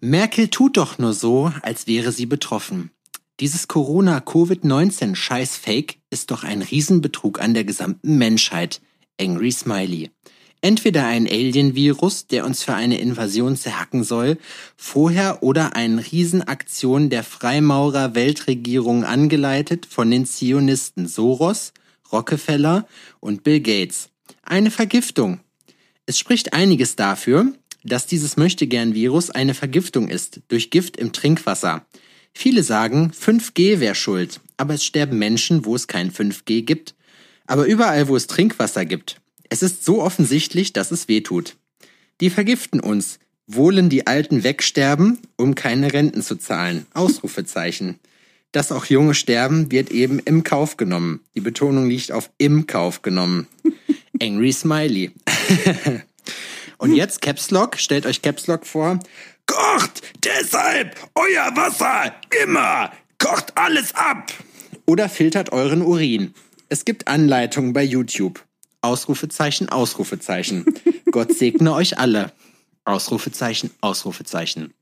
Merkel tut doch nur so, als wäre sie betroffen. Dieses Corona-Covid-19-Scheiß-Fake ist doch ein Riesenbetrug an der gesamten Menschheit. Angry Smiley. Entweder ein Alien-Virus, der uns für eine Invasion zerhacken soll, vorher oder eine Riesenaktion der Freimaurer-Weltregierung angeleitet von den Zionisten Soros, Rockefeller und Bill Gates. Eine Vergiftung. Es spricht einiges dafür, dass dieses Möchtegern-Virus eine Vergiftung ist, durch Gift im Trinkwasser. Viele sagen, 5G wäre schuld, aber es sterben Menschen, wo es kein 5G gibt. Aber überall, wo es Trinkwasser gibt. Es ist so offensichtlich, dass es weh tut. Die vergiften uns. Wohlen die Alten wegsterben, um keine Renten zu zahlen. Ausrufezeichen. Dass auch Junge sterben, wird eben im Kauf genommen. Die Betonung liegt auf im Kauf genommen. Angry Smiley. Und jetzt Caps Lock, stellt euch Caps Lock vor. Kocht deshalb euer Wasser immer. Kocht alles ab. Oder filtert euren Urin. Es gibt Anleitungen bei YouTube. Ausrufezeichen, Ausrufezeichen. Gott segne euch alle. Ausrufezeichen, Ausrufezeichen.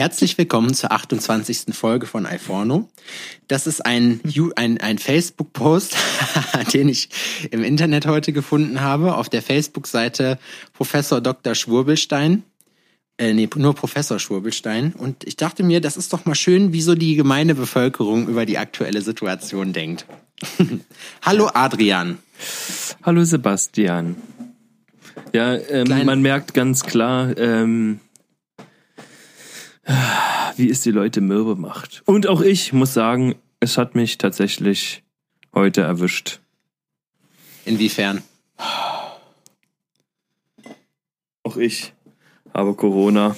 Herzlich willkommen zur 28. Folge von iPhorno. Das ist ein, ein, ein Facebook-Post, den ich im Internet heute gefunden habe, auf der Facebook-Seite Professor Dr. Schwurbelstein. Äh, nee, nur Professor Schwurbelstein. Und ich dachte mir, das ist doch mal schön, wie so die gemeine Bevölkerung über die aktuelle Situation denkt. Hallo Adrian. Hallo Sebastian. Ja, ähm, man merkt ganz klar, ähm, wie es die Leute mürbe macht. Und auch ich muss sagen, es hat mich tatsächlich heute erwischt. Inwiefern? Auch ich habe Corona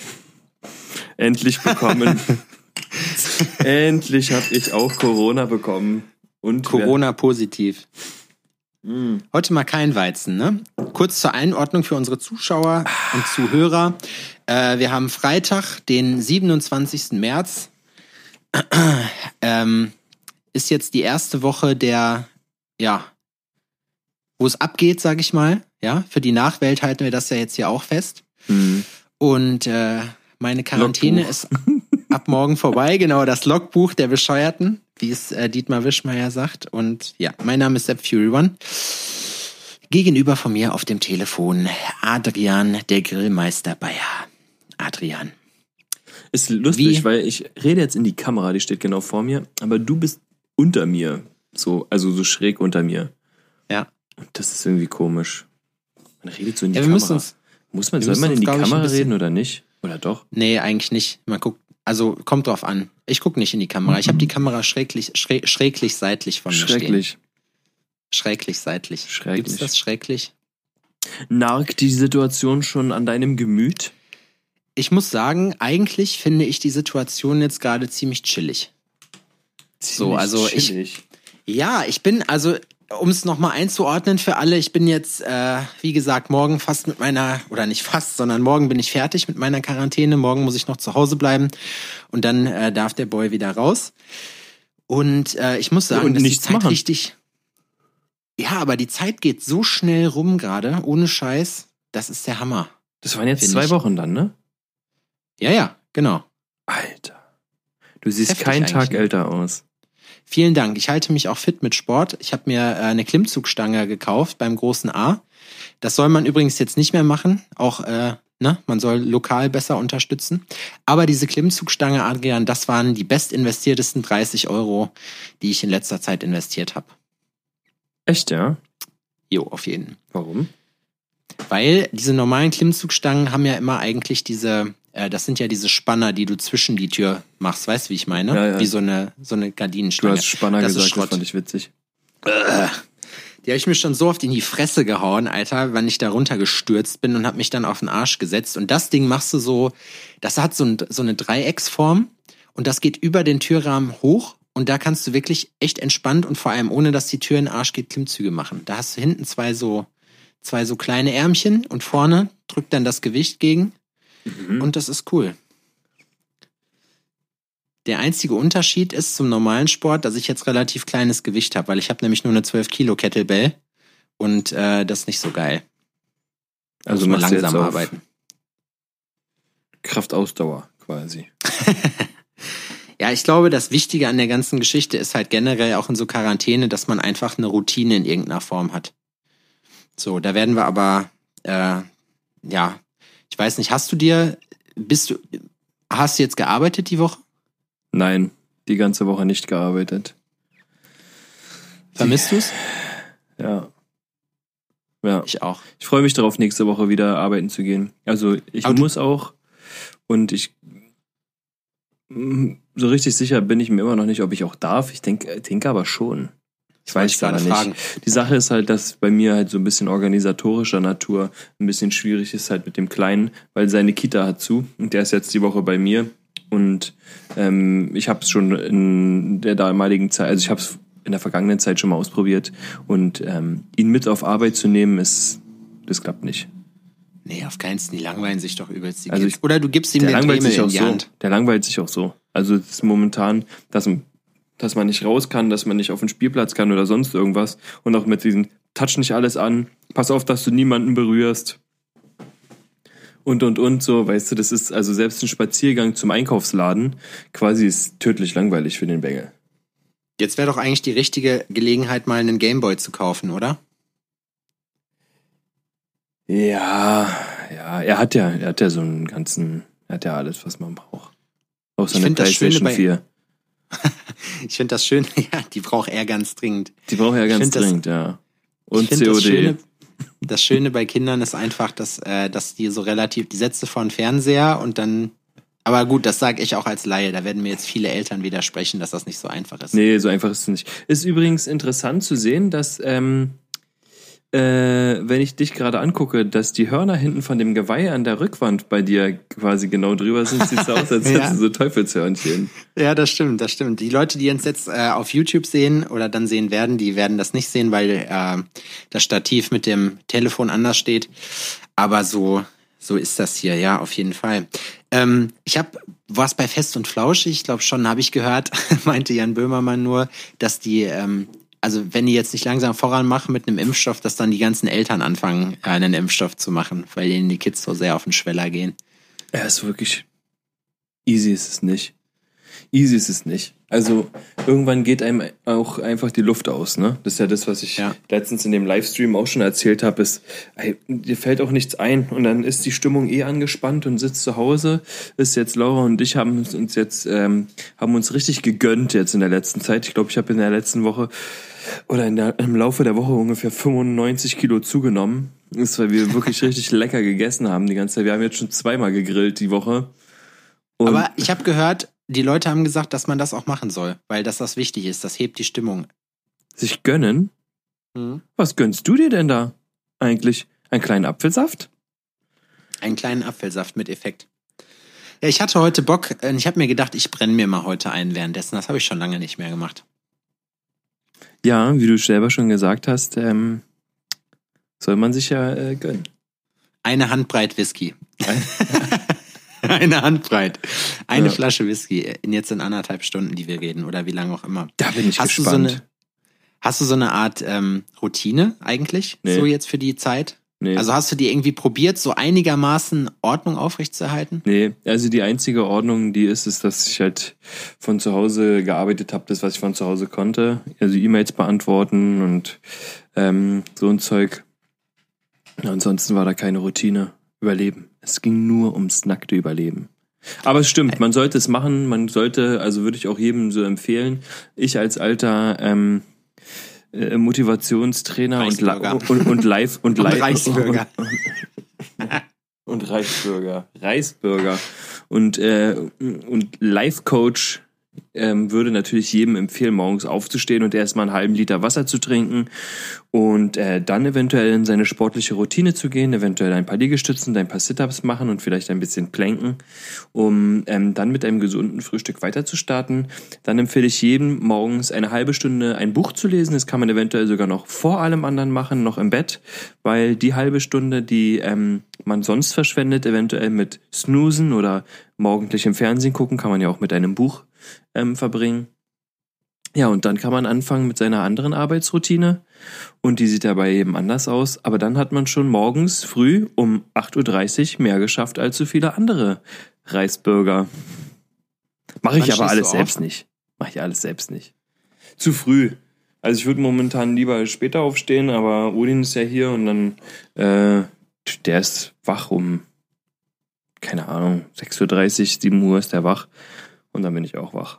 endlich bekommen. endlich habe ich auch Corona bekommen. Und Corona positiv. Mm. Heute mal kein Weizen, ne? Kurz zur Einordnung für unsere Zuschauer und Zuhörer. Äh, wir haben Freitag, den 27. März. ähm, ist jetzt die erste Woche der, ja, wo es abgeht, sag ich mal. Ja, für die Nachwelt halten wir das ja jetzt hier auch fest. Mhm. Und äh, meine Quarantäne Logbuch. ist ab morgen vorbei. Genau, das Logbuch der Bescheuerten, wie es äh, Dietmar Wischmeier sagt. Und ja, mein Name ist Sepp Fury One. Gegenüber von mir auf dem Telefon Adrian, der Grillmeister Bayer. Adrian. Ist lustig, Wie? weil ich rede jetzt in die Kamera, die steht genau vor mir, aber du bist unter mir. So, also so schräg unter mir. Ja. Und das ist irgendwie komisch. Man redet so in die ja, Kamera. Uns, Muss man, soll man in die Kamera reden oder nicht? Oder doch? Nee, eigentlich nicht. Man guckt, also kommt drauf an. Ich gucke nicht in die Kamera. Ich habe die Kamera schräglich, schräg, schräglich seitlich von mir Schrecklich. stehen. Schräglich seitlich. Schrecklich. Gibt's das schrecklich? Nagt die Situation schon an deinem Gemüt? Ich muss sagen, eigentlich finde ich die Situation jetzt gerade ziemlich chillig. Ziemlich so, also chillig. ich. Ja, ich bin, also um es nochmal einzuordnen für alle, ich bin jetzt, äh, wie gesagt, morgen fast mit meiner, oder nicht fast, sondern morgen bin ich fertig mit meiner Quarantäne. Morgen muss ich noch zu Hause bleiben und dann äh, darf der Boy wieder raus. Und äh, ich muss sagen, und dass die Zeit machen. richtig. Ja, aber die Zeit geht so schnell rum gerade, ohne Scheiß. Das ist der Hammer. Das waren jetzt zwei ich. Wochen dann, ne? Ja, ja, genau. Alter. Du siehst keinen Tag ne? älter aus. Vielen Dank. Ich halte mich auch fit mit Sport. Ich habe mir äh, eine Klimmzugstange gekauft beim großen A. Das soll man übrigens jetzt nicht mehr machen. Auch, äh, ne, man soll lokal besser unterstützen. Aber diese Klimmzugstange, Adrian, das waren die bestinvestiertesten 30 Euro, die ich in letzter Zeit investiert habe. Echt, ja? Jo, auf jeden. Warum? Weil diese normalen Klimmzugstangen haben ja immer eigentlich diese das sind ja diese Spanner, die du zwischen die Tür machst, weißt du, wie ich meine? Ja, ja. Wie so eine, so eine Gardinenstange. Du hast Spanner das gesagt, das fand ich witzig. Äh, die habe ich mir schon so oft in die Fresse gehauen, Alter, wenn ich da runtergestürzt bin und habe mich dann auf den Arsch gesetzt. Und das Ding machst du so, das hat so, ein, so eine Dreiecksform und das geht über den Türrahmen hoch und da kannst du wirklich echt entspannt und vor allem ohne, dass die Tür in den Arsch geht, Klimmzüge machen. Da hast du hinten zwei so, zwei so kleine Ärmchen und vorne drückt dann das Gewicht gegen Mhm. Und das ist cool. Der einzige Unterschied ist zum normalen Sport, dass ich jetzt relativ kleines Gewicht habe, weil ich habe nämlich nur eine 12 Kilo Kettlebell und äh, das ist nicht so geil. Also mal langsam arbeiten. Kraftausdauer quasi. ja, ich glaube, das Wichtige an der ganzen Geschichte ist halt generell auch in so Quarantäne, dass man einfach eine Routine in irgendeiner Form hat. So, da werden wir aber, äh, ja, weiß nicht, hast du dir, bist du, hast du jetzt gearbeitet die Woche? Nein, die ganze Woche nicht gearbeitet. Vermisst du es? Ja. Ja. Ich auch. Ich freue mich darauf, nächste Woche wieder arbeiten zu gehen. Also ich Aber muss auch und ich mm, so richtig sicher bin ich mir immer noch nicht, ob ich auch darf. Ich denke, denke aber schon. Ich weiß gar nicht. Fragen. Die Sache ist halt, dass bei mir halt so ein bisschen organisatorischer Natur ein bisschen schwierig ist halt mit dem Kleinen, weil seine Kita hat zu und der ist jetzt die Woche bei mir und ähm, ich habe es schon in der damaligen Zeit, also ich habe es in der vergangenen Zeit schon mal ausprobiert und ähm, ihn mit auf Arbeit zu nehmen, ist das klappt nicht. Nee, auf keinen Fall. Die langweilen sich doch übelst. Die also ich, Oder du gibst ihm der den langweilt sich auch so. Hand. Der langweilt sich auch so. Also es ist momentan, dass, dass man nicht raus kann, dass man nicht auf den Spielplatz kann oder sonst irgendwas. Und auch mit diesen Touch nicht alles an, pass auf, dass du niemanden berührst. Und und und so, weißt du, das ist also selbst ein Spaziergang zum Einkaufsladen quasi ist tödlich langweilig für den Bengel. Jetzt wäre doch eigentlich die richtige Gelegenheit, mal einen Gameboy zu kaufen, oder? Ja, ja, er hat ja, er hat ja so einen ganzen, er hat ja alles, was man braucht. Auch so eine PlayStation bei, 4. ich finde das schön, ja, die braucht er ganz dringend. Die braucht er ganz dringend, das, ja. Und COD. Das Schöne, das Schöne bei Kindern ist einfach, dass, äh, dass die so relativ, die setze vor den Fernseher und dann aber gut, das sage ich auch als Laie. Da werden mir jetzt viele Eltern widersprechen, dass das nicht so einfach ist. Nee, so einfach ist es nicht. Ist übrigens interessant zu sehen, dass ähm, äh, wenn ich dich gerade angucke, dass die Hörner hinten von dem Geweih an der Rückwand bei dir quasi genau drüber sind, sieht so aus, als ja. hättest du so Teufelshörnchen. Ja, das stimmt, das stimmt. Die Leute, die uns jetzt äh, auf YouTube sehen oder dann sehen werden, die werden das nicht sehen, weil äh, das Stativ mit dem Telefon anders steht. Aber so, so ist das hier, ja, auf jeden Fall. Ähm, ich habe was bei Fest und Flauschig, ich glaube schon, habe ich gehört, meinte Jan Böhmermann nur, dass die ähm, also wenn die jetzt nicht langsam voran machen mit einem Impfstoff, dass dann die ganzen Eltern anfangen, einen Impfstoff zu machen, weil ihnen die Kids so sehr auf den Schweller gehen. Ja, ist wirklich easy ist es nicht. Easy ist es nicht. Also irgendwann geht einem auch einfach die Luft aus, ne? Das ist ja das, was ich ja. letztens in dem Livestream auch schon erzählt habe, ist, ey, dir fällt auch nichts ein und dann ist die Stimmung eh angespannt und sitzt zu Hause. Ist jetzt Laura und ich haben uns jetzt ähm, haben uns richtig gegönnt jetzt in der letzten Zeit. Ich glaube, ich habe in der letzten Woche oder in der, im Laufe der Woche ungefähr 95 Kilo zugenommen. Das ist, weil wir wirklich richtig lecker gegessen haben die ganze Zeit. Wir haben jetzt schon zweimal gegrillt die Woche. Und Aber ich habe gehört, die Leute haben gesagt, dass man das auch machen soll, weil das was wichtig ist. Das hebt die Stimmung. Sich gönnen? Hm. Was gönnst du dir denn da eigentlich? Einen kleinen Apfelsaft? Einen kleinen Apfelsaft mit Effekt. Ja, ich hatte heute Bock, und äh, ich habe mir gedacht, ich brenne mir mal heute ein währenddessen. Das habe ich schon lange nicht mehr gemacht. Ja, wie du selber schon gesagt hast, ähm, soll man sich ja äh, gönnen. Eine Handbreit Whisky. Eine Handbreit. Eine ja. Flasche Whisky in jetzt in anderthalb Stunden, die wir reden, oder wie lange auch immer. Da bin ich hast gespannt. Du so eine, hast du so eine Art ähm, Routine eigentlich, nee. so jetzt für die Zeit? Nee. Also hast du die irgendwie probiert, so einigermaßen Ordnung aufrechtzuerhalten? Nee, also die einzige Ordnung, die ist, ist, dass ich halt von zu Hause gearbeitet habe, das, was ich von zu Hause konnte. Also E-Mails beantworten und ähm, so ein Zeug. Ansonsten war da keine Routine. Überleben. Es ging nur ums nackte Überleben. Aber es stimmt, man sollte es machen, man sollte, also würde ich auch jedem so empfehlen. Ich als alter ähm, äh, Motivationstrainer und, und, und Live und, und Live Reichsbürger. Und, Reichsbürger, Reichsbürger und äh, und Life Coach ähm, würde natürlich jedem empfehlen, morgens aufzustehen und erstmal einen halben Liter Wasser zu trinken und äh, dann eventuell in seine sportliche Routine zu gehen, eventuell ein paar Liegestützen, ein paar Sit-ups machen und vielleicht ein bisschen planken, um ähm, dann mit einem gesunden Frühstück weiter zu starten. Dann empfehle ich jedem morgens eine halbe Stunde ein Buch zu lesen. Das kann man eventuell sogar noch vor allem anderen machen, noch im Bett, weil die halbe Stunde, die ähm, man sonst verschwendet, eventuell mit Snoosen oder morgendlich im Fernsehen gucken, kann man ja auch mit einem Buch ähm, verbringen. Ja, und dann kann man anfangen mit seiner anderen Arbeitsroutine. Und die sieht dabei eben anders aus. Aber dann hat man schon morgens früh um 8.30 Uhr mehr geschafft als so viele andere Reisbürger. Mache ich Wann aber alles selbst nicht. Mache ich alles selbst nicht. Zu früh. Also ich würde momentan lieber später aufstehen, aber Odin ist ja hier und dann, äh, der ist wach um, keine Ahnung, 6.30 Uhr, 7 Uhr ist der wach. Und dann bin ich auch wach.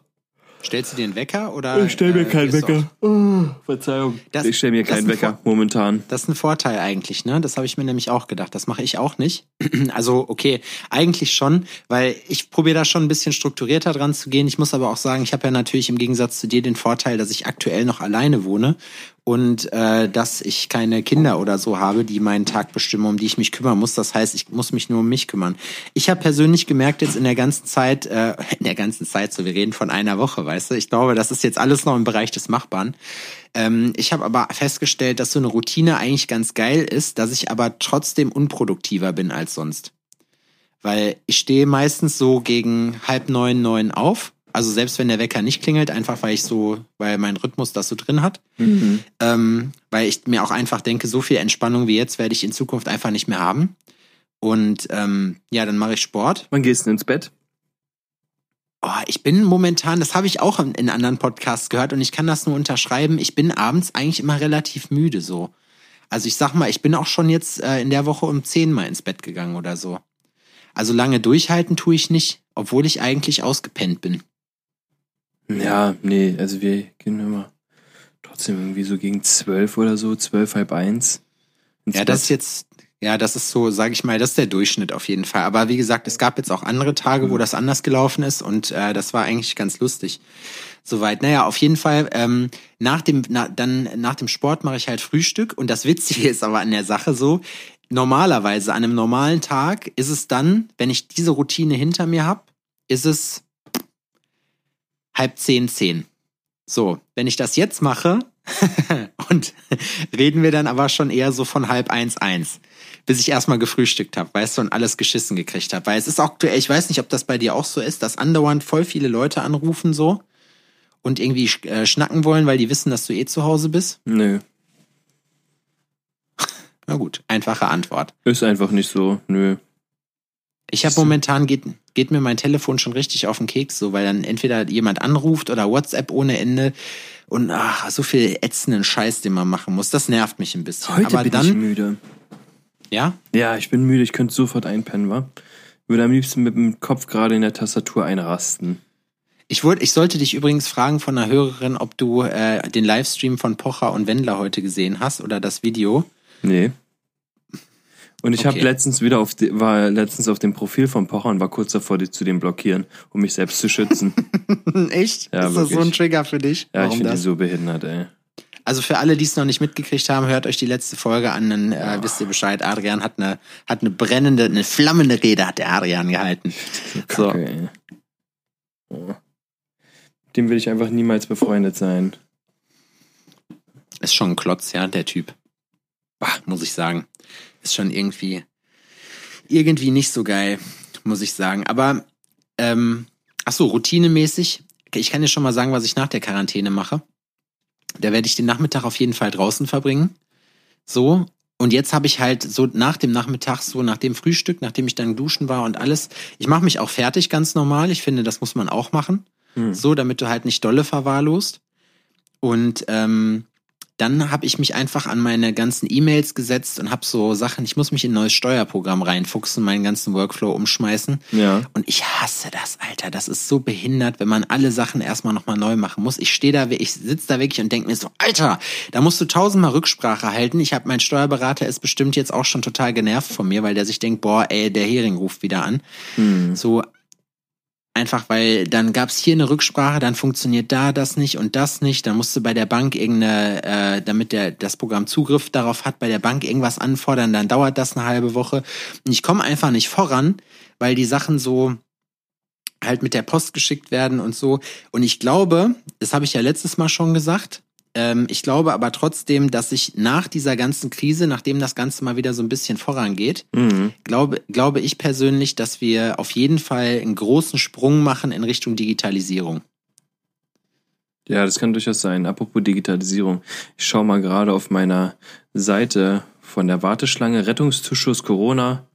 Stellst du dir einen Wecker oder? Ich stelle mir äh, keinen Wecker. Oh, Verzeihung. Das- ich stelle mir keinen Wecker momentan. Das ist ein Vorteil eigentlich, ne? Das habe ich mir nämlich auch gedacht. Das mache ich auch nicht. Also, okay, eigentlich schon, weil ich probiere da schon ein bisschen strukturierter dran zu gehen. Ich muss aber auch sagen, ich habe ja natürlich im Gegensatz zu dir den Vorteil, dass ich aktuell noch alleine wohne und äh, dass ich keine Kinder oder so habe, die meinen Tag bestimmen, um die ich mich kümmern muss. Das heißt, ich muss mich nur um mich kümmern. Ich habe persönlich gemerkt jetzt in der ganzen Zeit, äh, in der ganzen Zeit, so wir reden von einer Woche, weißt du, ich glaube, das ist jetzt alles noch im Bereich des Machbaren. Ähm, ich habe aber festgestellt, dass so eine Routine eigentlich ganz geil ist, dass ich aber trotzdem unproduktiver bin als sonst. Weil ich stehe meistens so gegen halb neun, neun auf. Also selbst wenn der Wecker nicht klingelt, einfach weil ich so, weil mein Rhythmus das so drin hat. Ähm, weil ich mir auch einfach denke, so viel Entspannung wie jetzt werde ich in Zukunft einfach nicht mehr haben. Und ähm, ja, dann mache ich Sport. Wann gehst du ins Bett? Oh, ich bin momentan, das habe ich auch in, in anderen Podcasts gehört und ich kann das nur unterschreiben. Ich bin abends eigentlich immer relativ müde so. Also ich sag mal, ich bin auch schon jetzt äh, in der Woche um zehn mal ins Bett gegangen oder so. Also lange durchhalten tue ich nicht, obwohl ich eigentlich ausgepennt bin. Ja, nee, also wir gehen immer trotzdem irgendwie so gegen zwölf oder so, zwölf, halb eins. ins Ja, das ist jetzt, ja, das ist so, sage ich mal, das ist der Durchschnitt auf jeden Fall. Aber wie gesagt, es gab jetzt auch andere Tage, wo das anders gelaufen ist und äh, das war eigentlich ganz lustig. Soweit. Naja, auf jeden Fall. Ähm, nach dem, na, dann nach dem Sport mache ich halt Frühstück und das Witzige ist aber an der Sache so. Normalerweise an einem normalen Tag ist es dann, wenn ich diese Routine hinter mir habe, ist es halb zehn, zehn. So, wenn ich das jetzt mache und reden wir dann aber schon eher so von halb eins, eins, bis ich erstmal gefrühstückt habe, weißt du, und alles geschissen gekriegt habe. Weil es ist aktuell, ich weiß nicht, ob das bei dir auch so ist, dass andauernd voll viele Leute anrufen so und irgendwie äh, schnacken wollen, weil die wissen, dass du eh zu Hause bist. Nö, Na gut, einfache Antwort. ist einfach nicht so, nö. Ich habe momentan geht, geht mir mein Telefon schon richtig auf den Keks, so weil dann entweder jemand anruft oder WhatsApp ohne Ende und ach, so viel ätzenden Scheiß, den man machen muss. Das nervt mich ein bisschen. Heute Aber bin dann, ich müde. ja, Ja, ich bin müde, ich könnte sofort einpennen, wa? Würde am liebsten mit dem Kopf gerade in der Tastatur einrasten. Ich, wurde, ich sollte dich übrigens fragen von einer Hörerin, ob du äh, den Livestream von Pocher und Wendler heute gesehen hast oder das Video. Nee. Und ich habe Okay. letztens wieder auf die, war letztens auf dem Profil von Pocher und war kurz davor, die zu dem blockieren, um mich selbst zu schützen. Echt? Ja, ist das so ein wirklich. Trigger für dich? Ja, ich Warum finde die so behindert, ey. Also für alle, die es noch nicht mitgekriegt haben, hört euch die letzte Folge an, dann äh, wisst ihr Bescheid. Adrian hat eine, hat eine brennende, eine flammende Rede hat der Adrian gehalten. So. Kacke. Dem will ich einfach niemals befreundet sein. Ist schon ein Klotz, ja, der Typ. Bah, muss ich sagen. Ist schon irgendwie, irgendwie nicht so geil, muss ich sagen. Aber, ähm, ach so, routinemäßig. Ich kann dir schon mal sagen, was ich nach der Quarantäne mache. Da werde ich den Nachmittag auf jeden Fall draußen verbringen. So. Und jetzt habe ich halt so nach dem Nachmittag, so nach dem Frühstück, nachdem ich dann duschen war und alles, ich mache mich auch fertig ganz normal. Ich finde, das muss man auch machen. Hm. So, damit du halt nicht dolle verwahrlost. Und ähm, dann habe ich mich einfach an meine ganzen E-Mails gesetzt und habe so Sachen, ich muss mich in ein neues Steuerprogramm reinfuchsen, meinen ganzen Workflow umschmeißen. Ja. Und ich hasse das, Alter. Das ist so behindert, wenn man alle Sachen erstmal nochmal neu machen muss. Ich stehe da, ich sitze da wirklich und denke mir so, Alter, da musst du tausendmal Rücksprache halten. Ich habe mein Steuerberater ist bestimmt jetzt auch schon total genervt von mir, weil der sich denkt, boah, ey, der Hering ruft wieder an. Hm. So einfach, weil dann gab's hier eine Rücksprache, dann funktioniert da das nicht und das nicht. Dann musste bei der Bank irgendeine, äh, damit der das Programm Zugriff darauf hat, bei der Bank irgendwas anfordern, dann dauert das eine halbe Woche. Und ich komme einfach nicht voran, weil die Sachen so halt mit der Post geschickt werden und so. Und ich glaube, das habe ich ja letztes Mal schon gesagt, ähm, ich glaube aber trotzdem, dass ich nach dieser ganzen Krise, nachdem das Ganze mal wieder so ein bisschen vorangeht, Mhm. glaube, glaube ich persönlich, dass wir auf jeden Fall einen großen Sprung machen in Richtung Digitalisierung. Ja, das kann durchaus sein. Apropos Digitalisierung. Ich schaue mal gerade auf meiner Seite von der Warteschlange Rettungszuschuss Corona.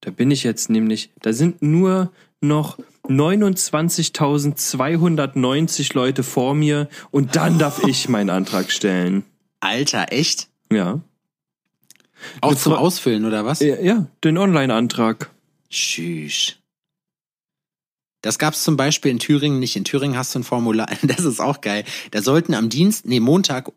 Da bin ich jetzt nämlich, da sind nur noch 29.290 Leute vor mir und dann darf ich meinen Antrag stellen. Alter, echt? Ja. Auch zum Ausfüllen oder was? Ja, ja den Online-Antrag. Tschüss. Das gab's zum Beispiel in Thüringen nicht. In Thüringen hast du ein Formular, das ist auch geil. Da sollten am Dienst, nee, Montag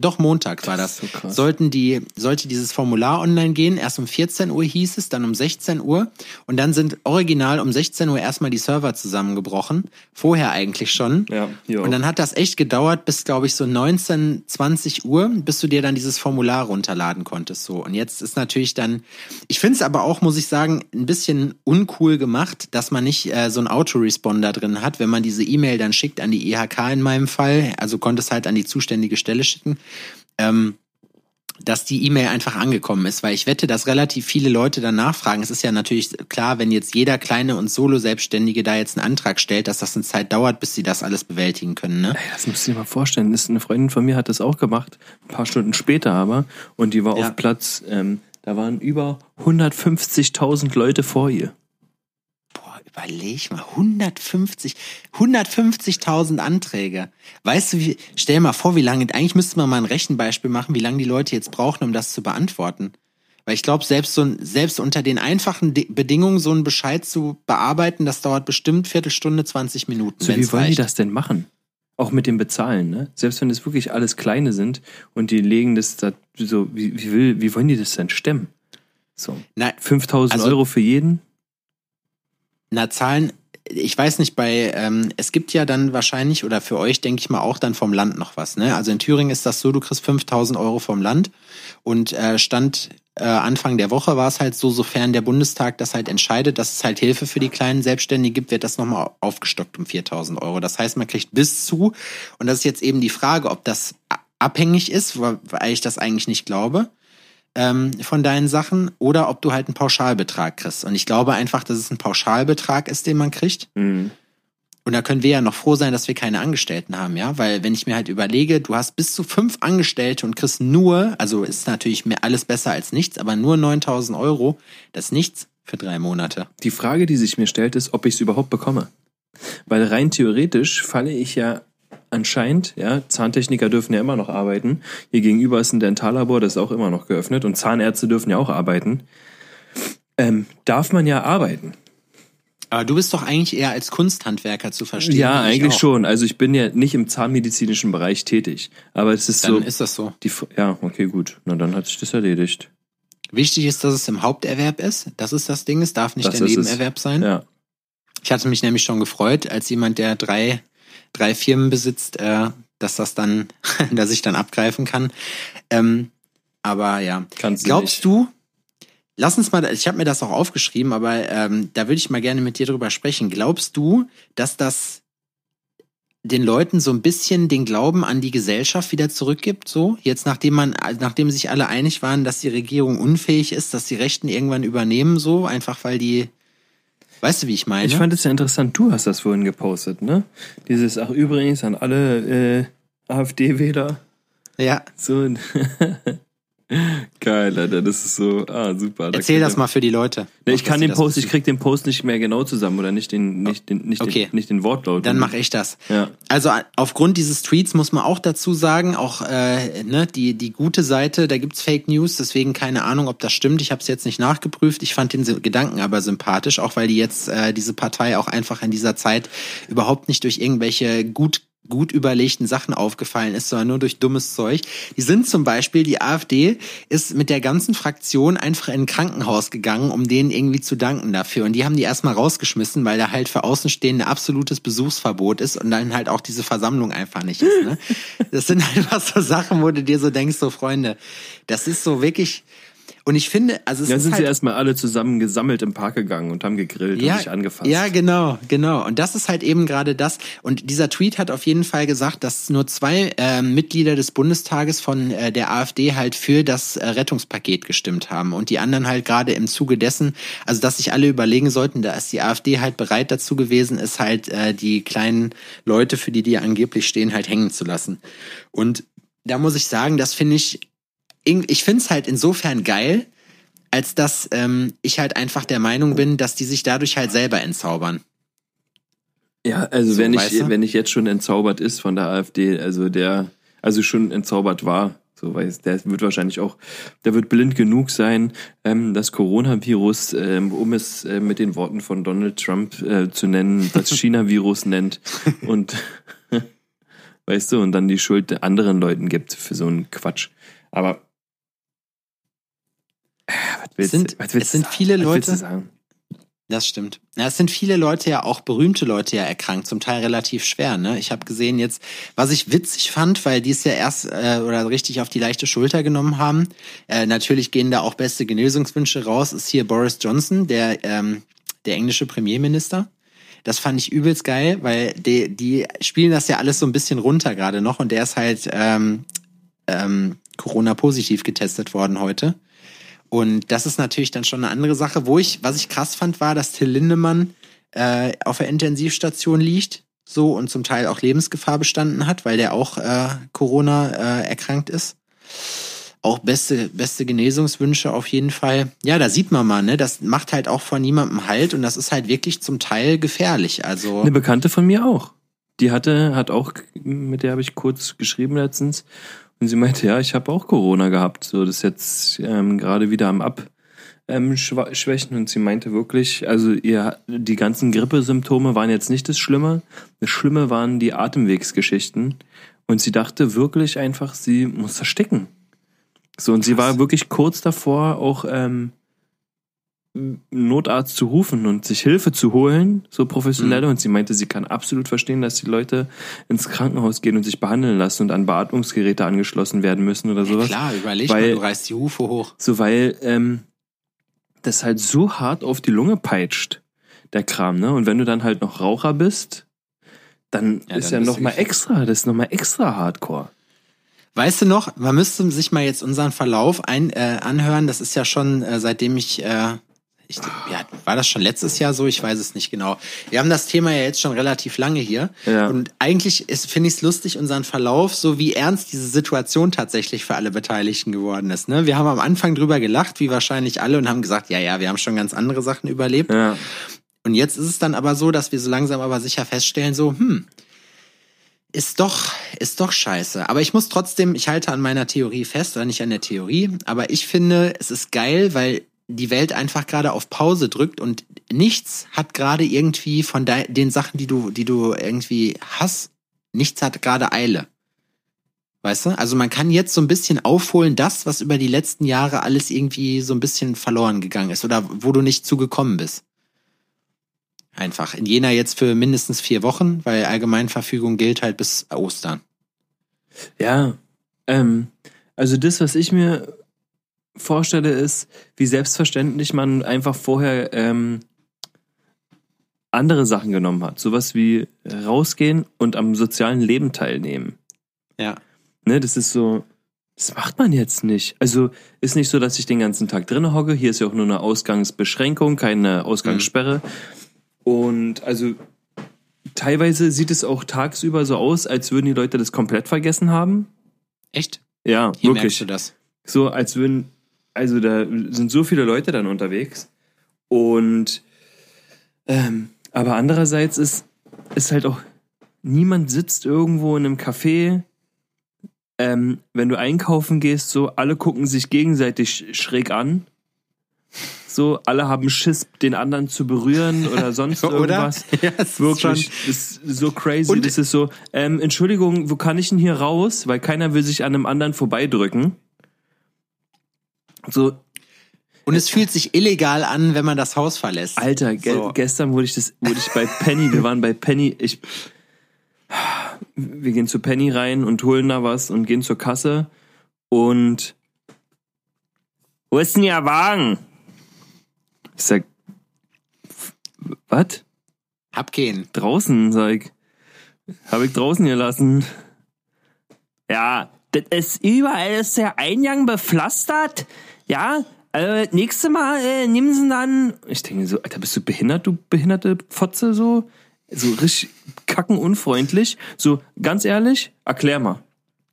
doch, Montag war das. das so Sollten die, sollte dieses Formular online gehen. Erst um 14 Uhr hieß es, dann um 16 Uhr. Und dann sind original um 16 Uhr erstmal die Server zusammengebrochen. Vorher eigentlich schon. Ja, jo. Und dann hat das echt gedauert bis, glaube ich, so 19, 20 Uhr, bis du dir dann dieses Formular runterladen konntest. So. Und jetzt ist natürlich dann, ich finde es aber auch, muss ich sagen, ein bisschen uncool gemacht, dass man nicht äh, so ein Autoresponder drin hat, wenn man diese E-Mail dann schickt an die IHK in meinem Fall. Also konnte es halt an die zuständige Stelle schicken ähm, dass die E-Mail einfach angekommen ist, weil ich wette, dass relativ viele Leute dann nachfragen. Es ist ja natürlich klar, wenn jetzt jeder kleine und Solo-Selbstständige da jetzt einen Antrag stellt, dass das eine Zeit dauert, bis sie das alles bewältigen können. Ne? Das musst du dir mal vorstellen. Das ist eine Freundin von mir hat das auch gemacht, ein paar Stunden später aber, und die war ja. auf Platz, ähm, da waren über 150.000 Leute vor ihr überleg mal, 150, 150.000 Anträge. Weißt du, wie, stell mal vor, wie lange, eigentlich müsste man mal ein Rechenbeispiel machen, wie lange die Leute jetzt brauchen, um das zu beantworten. Weil ich glaube, selbst so selbst unter den einfachen De Bedingungen so einen Bescheid zu bearbeiten, das dauert bestimmt Viertelstunde, 20 Minuten. So, wie wollen reicht. die das denn machen? Auch mit dem Bezahlen, ne? Selbst wenn es wirklich alles kleine sind und die legen das da so, wie, wie, will, wie wollen die das denn stemmen? So. 5000 also, Euro für jeden? Na, Zahlen, ich weiß nicht, bei, ähm, es gibt ja dann wahrscheinlich, oder für euch denke ich mal auch dann vom Land noch was. Ne? Also in Thüringen ist das so, du kriegst 5000 Euro vom Land und äh, Stand äh, Anfang der Woche war es halt so, sofern der Bundestag das halt entscheidet, dass es halt Hilfe für die kleinen Selbstständigen gibt, wird das nochmal aufgestockt um 4000 Euro. Das heißt, man kriegt bis zu, und das ist jetzt eben die Frage, ob das abhängig ist, weil ich das eigentlich nicht glaube, ähm, von deinen Sachen oder ob du halt einen Pauschalbetrag kriegst. Und ich glaube einfach, dass es ein Pauschalbetrag ist, den man kriegt. Mhm. Und da können wir ja noch froh sein, dass wir keine Angestellten haben, ja, weil wenn ich mir halt überlege, du hast bis zu fünf Angestellte und kriegst nur, also ist natürlich mir alles besser als nichts, aber nur 9000 Euro, das ist nichts für drei Monate. Die Frage, die sich mir stellt, ist, ob ich es überhaupt bekomme. Weil rein theoretisch falle ich ja anscheinend, ja, Zahntechniker dürfen ja immer noch arbeiten. Hier gegenüber ist ein Dentallabor, das ist auch immer noch geöffnet und Zahnärzte dürfen ja auch arbeiten. Ähm, darf man ja arbeiten. Aber du bist doch eigentlich eher als Kunsthandwerker zu verstehen. Ja, eigentlich schon. Also ich bin ja nicht im zahnmedizinischen Bereich tätig. Aber es ist dann so. Dann ist das so. Die, ja, okay, gut. Na, dann hat sich das erledigt. Wichtig ist, dass es im Haupterwerb ist. Das ist das Ding. Es darf nicht das der Nebenerwerb es. sein. Ja. Ich hatte mich nämlich schon gefreut, als jemand, der drei drei Firmen besitzt, äh, dass das dann, dass ich dann abgreifen kann. Ähm, aber ja. Kannst Glaubst du, lass uns mal, ich habe mir das auch aufgeschrieben, aber ähm, da würde ich mal gerne mit dir drüber sprechen. Glaubst du, dass das den Leuten so ein bisschen den Glauben an die Gesellschaft wieder zurückgibt, so? Jetzt nachdem man, nachdem sich alle einig waren, dass die Regierung unfähig ist, dass die Rechten irgendwann übernehmen, so, einfach weil die Weißt du, wie ich meine? Ich fand es ja interessant, du hast das vorhin gepostet, ne? Dieses, ach übrigens an alle äh, AfD-Wähler. Ja. So. Geil, Alter, das ist so, ah, super. Da Erzähl das mal für die Leute. Ne, ich kann den Post, ich krieg den Post nicht mehr genau zusammen oder nicht den, nicht den, nicht okay. den, nicht den Wortlaut. Dann mache ich das. Ja. Also aufgrund dieses Tweets muss man auch dazu sagen, auch äh, ne, die die gute Seite, da gibt's Fake News, deswegen keine Ahnung, ob das stimmt. Ich habe es jetzt nicht nachgeprüft. Ich fand den Gedanken aber sympathisch, auch weil die jetzt äh, diese Partei auch einfach in dieser Zeit überhaupt nicht durch irgendwelche gut gut überlegten Sachen aufgefallen ist, sondern nur durch dummes Zeug. Die sind zum Beispiel, die AfD ist mit der ganzen Fraktion einfach in ein Krankenhaus gegangen, um denen irgendwie zu danken dafür. Und die haben die erstmal rausgeschmissen, weil da halt für Außenstehende absolutes Besuchsverbot ist und dann halt auch diese Versammlung einfach nicht ist. Ne? Das sind halt einfach so Sachen, wo du dir so denkst, so Freunde, das ist so wirklich, Und ich finde, also es Dann sind halt, sie erstmal alle zusammen gesammelt im Park gegangen und haben gegrillt und sich angefasst. Ja, genau, genau. Und das ist halt eben gerade das. Und dieser Tweet hat auf jeden Fall gesagt, dass nur zwei äh, Mitglieder des Bundestages von äh, der AfD halt für das äh, Rettungspaket gestimmt haben. Und die anderen halt gerade im Zuge dessen, also dass sich alle überlegen sollten, da ist die AfD halt bereit dazu gewesen, ist halt äh, die kleinen Leute, für die die angeblich stehen, halt hängen zu lassen. Und da muss ich sagen, das finde ich, ich finde es halt insofern geil, als dass ähm, ich halt einfach der Meinung bin, dass die sich dadurch halt selber entzaubern. Ja, also So, wenn ich, wenn ich jetzt schon entzaubert ist von der AfD, also der, also schon entzaubert war, so weiß, der wird wahrscheinlich auch, der wird blind genug sein, ähm, das Coronavirus, ähm, um es äh, mit den Worten von Donald Trump äh, zu nennen, das China-Virus nennt und weißt du, und dann die Schuld anderen Leuten gibt für so einen Quatsch. Aber was willst, sind- was willst es sind du- viele Leute- sagen? Das stimmt. Ja, es sind viele Leute ja auch berühmte Leute ja erkrankt, zum Teil relativ schwer. Ne? Ich habe gesehen jetzt, was ich witzig fand, weil die es ja erst äh, oder richtig auf die leichte Schulter genommen haben. Äh, natürlich gehen da auch beste Genesungswünsche raus. Ist hier Boris Johnson, der ähm, der englische Premierminister. Das fand ich übelst geil, weil die, die spielen das ja alles so ein bisschen runter gerade noch und der ist halt ähm, ähm, Corona-positiv getestet worden heute. Und das ist natürlich dann schon eine andere Sache. Wo ich, was ich krass fand, war, dass Till Lindemann äh, auf der Intensivstation liegt, so und zum Teil auch Lebensgefahr bestanden hat, weil der auch äh, Corona äh, erkrankt ist. Auch beste, beste Genesungswünsche auf jeden Fall. Ja, da sieht man mal, ne, das macht halt auch vor niemandem Halt und das ist halt wirklich zum Teil gefährlich. Also Eine Bekannte von mir auch. Die hatte, hat auch, mit der habe ich kurz geschrieben letztens. Und sie meinte, ja, ich habe auch Corona gehabt. So, das ist jetzt ähm, gerade wieder am Abschwächen. Ähm, schwächen. und sie meinte wirklich, also ihr, die ganzen Grippesymptome waren jetzt nicht das Schlimme. Das Schlimme waren die Atemwegsgeschichten. Und sie dachte wirklich einfach, sie muss ersticken. So, und sie Krass. war wirklich kurz davor, auch ähm, Notarzt zu rufen und sich Hilfe zu holen, so professionelle. Mhm. Und sie meinte, sie kann absolut verstehen, dass die Leute ins Krankenhaus gehen und sich behandeln lassen und an Beatmungsgeräte angeschlossen werden müssen oder sowas. klar, überleg Weil- mal, du reißt die Hufe hoch. So, weil ähm, das halt so hart auf die Lunge peitscht, der Kram, ne? Und wenn du dann halt noch Raucher bist, dann Ja, ist dann ja bist noch du mal gefickt. extra, das ist noch mal extra Hardcore. Weißt du noch, man müsste sich mal jetzt unseren Verlauf ein, äh, anhören. Das ist ja schon, äh, seitdem ich, äh, ich, ja, war das schon letztes Jahr so? Ich weiß es nicht genau. Wir haben das Thema ja jetzt schon relativ lange hier. Ja. Und eigentlich ist, finde ich es lustig, unseren Verlauf, so wie ernst diese Situation tatsächlich für alle Beteiligten geworden ist. Ne? Wir haben am Anfang drüber gelacht, wie wahrscheinlich alle, und haben gesagt, ja, ja, wir haben schon ganz andere Sachen überlebt. Ja. Und jetzt ist es dann aber so, dass wir so langsam aber sicher feststellen, so, hm, ist doch, ist doch scheiße. Aber ich muss trotzdem, ich halte an meiner Theorie fest, oder nicht an der Theorie, aber ich finde, es ist geil, weil die Welt einfach gerade auf Pause drückt und nichts hat gerade irgendwie von de den Sachen, die du, die du irgendwie hast, nichts hat gerade Eile. Weißt du? Also man kann jetzt so ein bisschen aufholen, das, was über die letzten Jahre alles irgendwie so ein bisschen verloren gegangen ist oder wo du nicht zugekommen bist. Einfach. In Jena jetzt für mindestens vier Wochen, weil Allgemeinverfügung gilt halt bis Ostern. Ja, ähm, also das, was ich mir vorstelle, ist, wie selbstverständlich man einfach vorher ähm, andere Sachen genommen hat. Sowas wie rausgehen und am sozialen Leben teilnehmen. Ja. Ne, das ist so, das macht man jetzt nicht. Also ist nicht so, dass ich den ganzen Tag drinnen hocke. Hier ist ja auch nur eine Ausgangsbeschränkung, keine Ausgangssperre. Und also teilweise sieht es auch tagsüber so aus, als würden die Leute das komplett vergessen haben. Echt? Ja, Hier wirklich. merkst du das. So, als würden, also da sind so viele Leute dann unterwegs. Und, ähm, aber andererseits ist, ist halt auch, niemand sitzt irgendwo in einem Café. Ähm, wenn du einkaufen gehst, so, alle gucken sich gegenseitig schräg an. So, alle haben Schiss, den anderen zu berühren oder sonst Oder? irgendwas. Ja, es ist Wirklich, das ist so crazy. Und- das ist so, ähm, Entschuldigung, wo kann ich denn hier raus? Weil keiner will sich an einem anderen vorbeidrücken. So, Und es fühlt sich illegal an, wenn man das Haus verlässt. Alter, ge So. gestern wurde ich das, wurde ich bei Penny, wir waren bei Penny, ich, wir gehen zu Penny rein und holen da was und gehen zur Kasse und wo ist denn Ihr Wagen? Ich sag, was? Hab gehen. Draußen, sag ich. Hab ich draußen gelassen. Ja, das ist überall ist der Eingang bepflastert. Ja, äh, nächste Mal äh, nehmen sie dann. Ich denke so, Alter, bist du behindert, du behinderte Fotze, so? So richtig kackenunfreundlich. So, ganz ehrlich, erklär mal.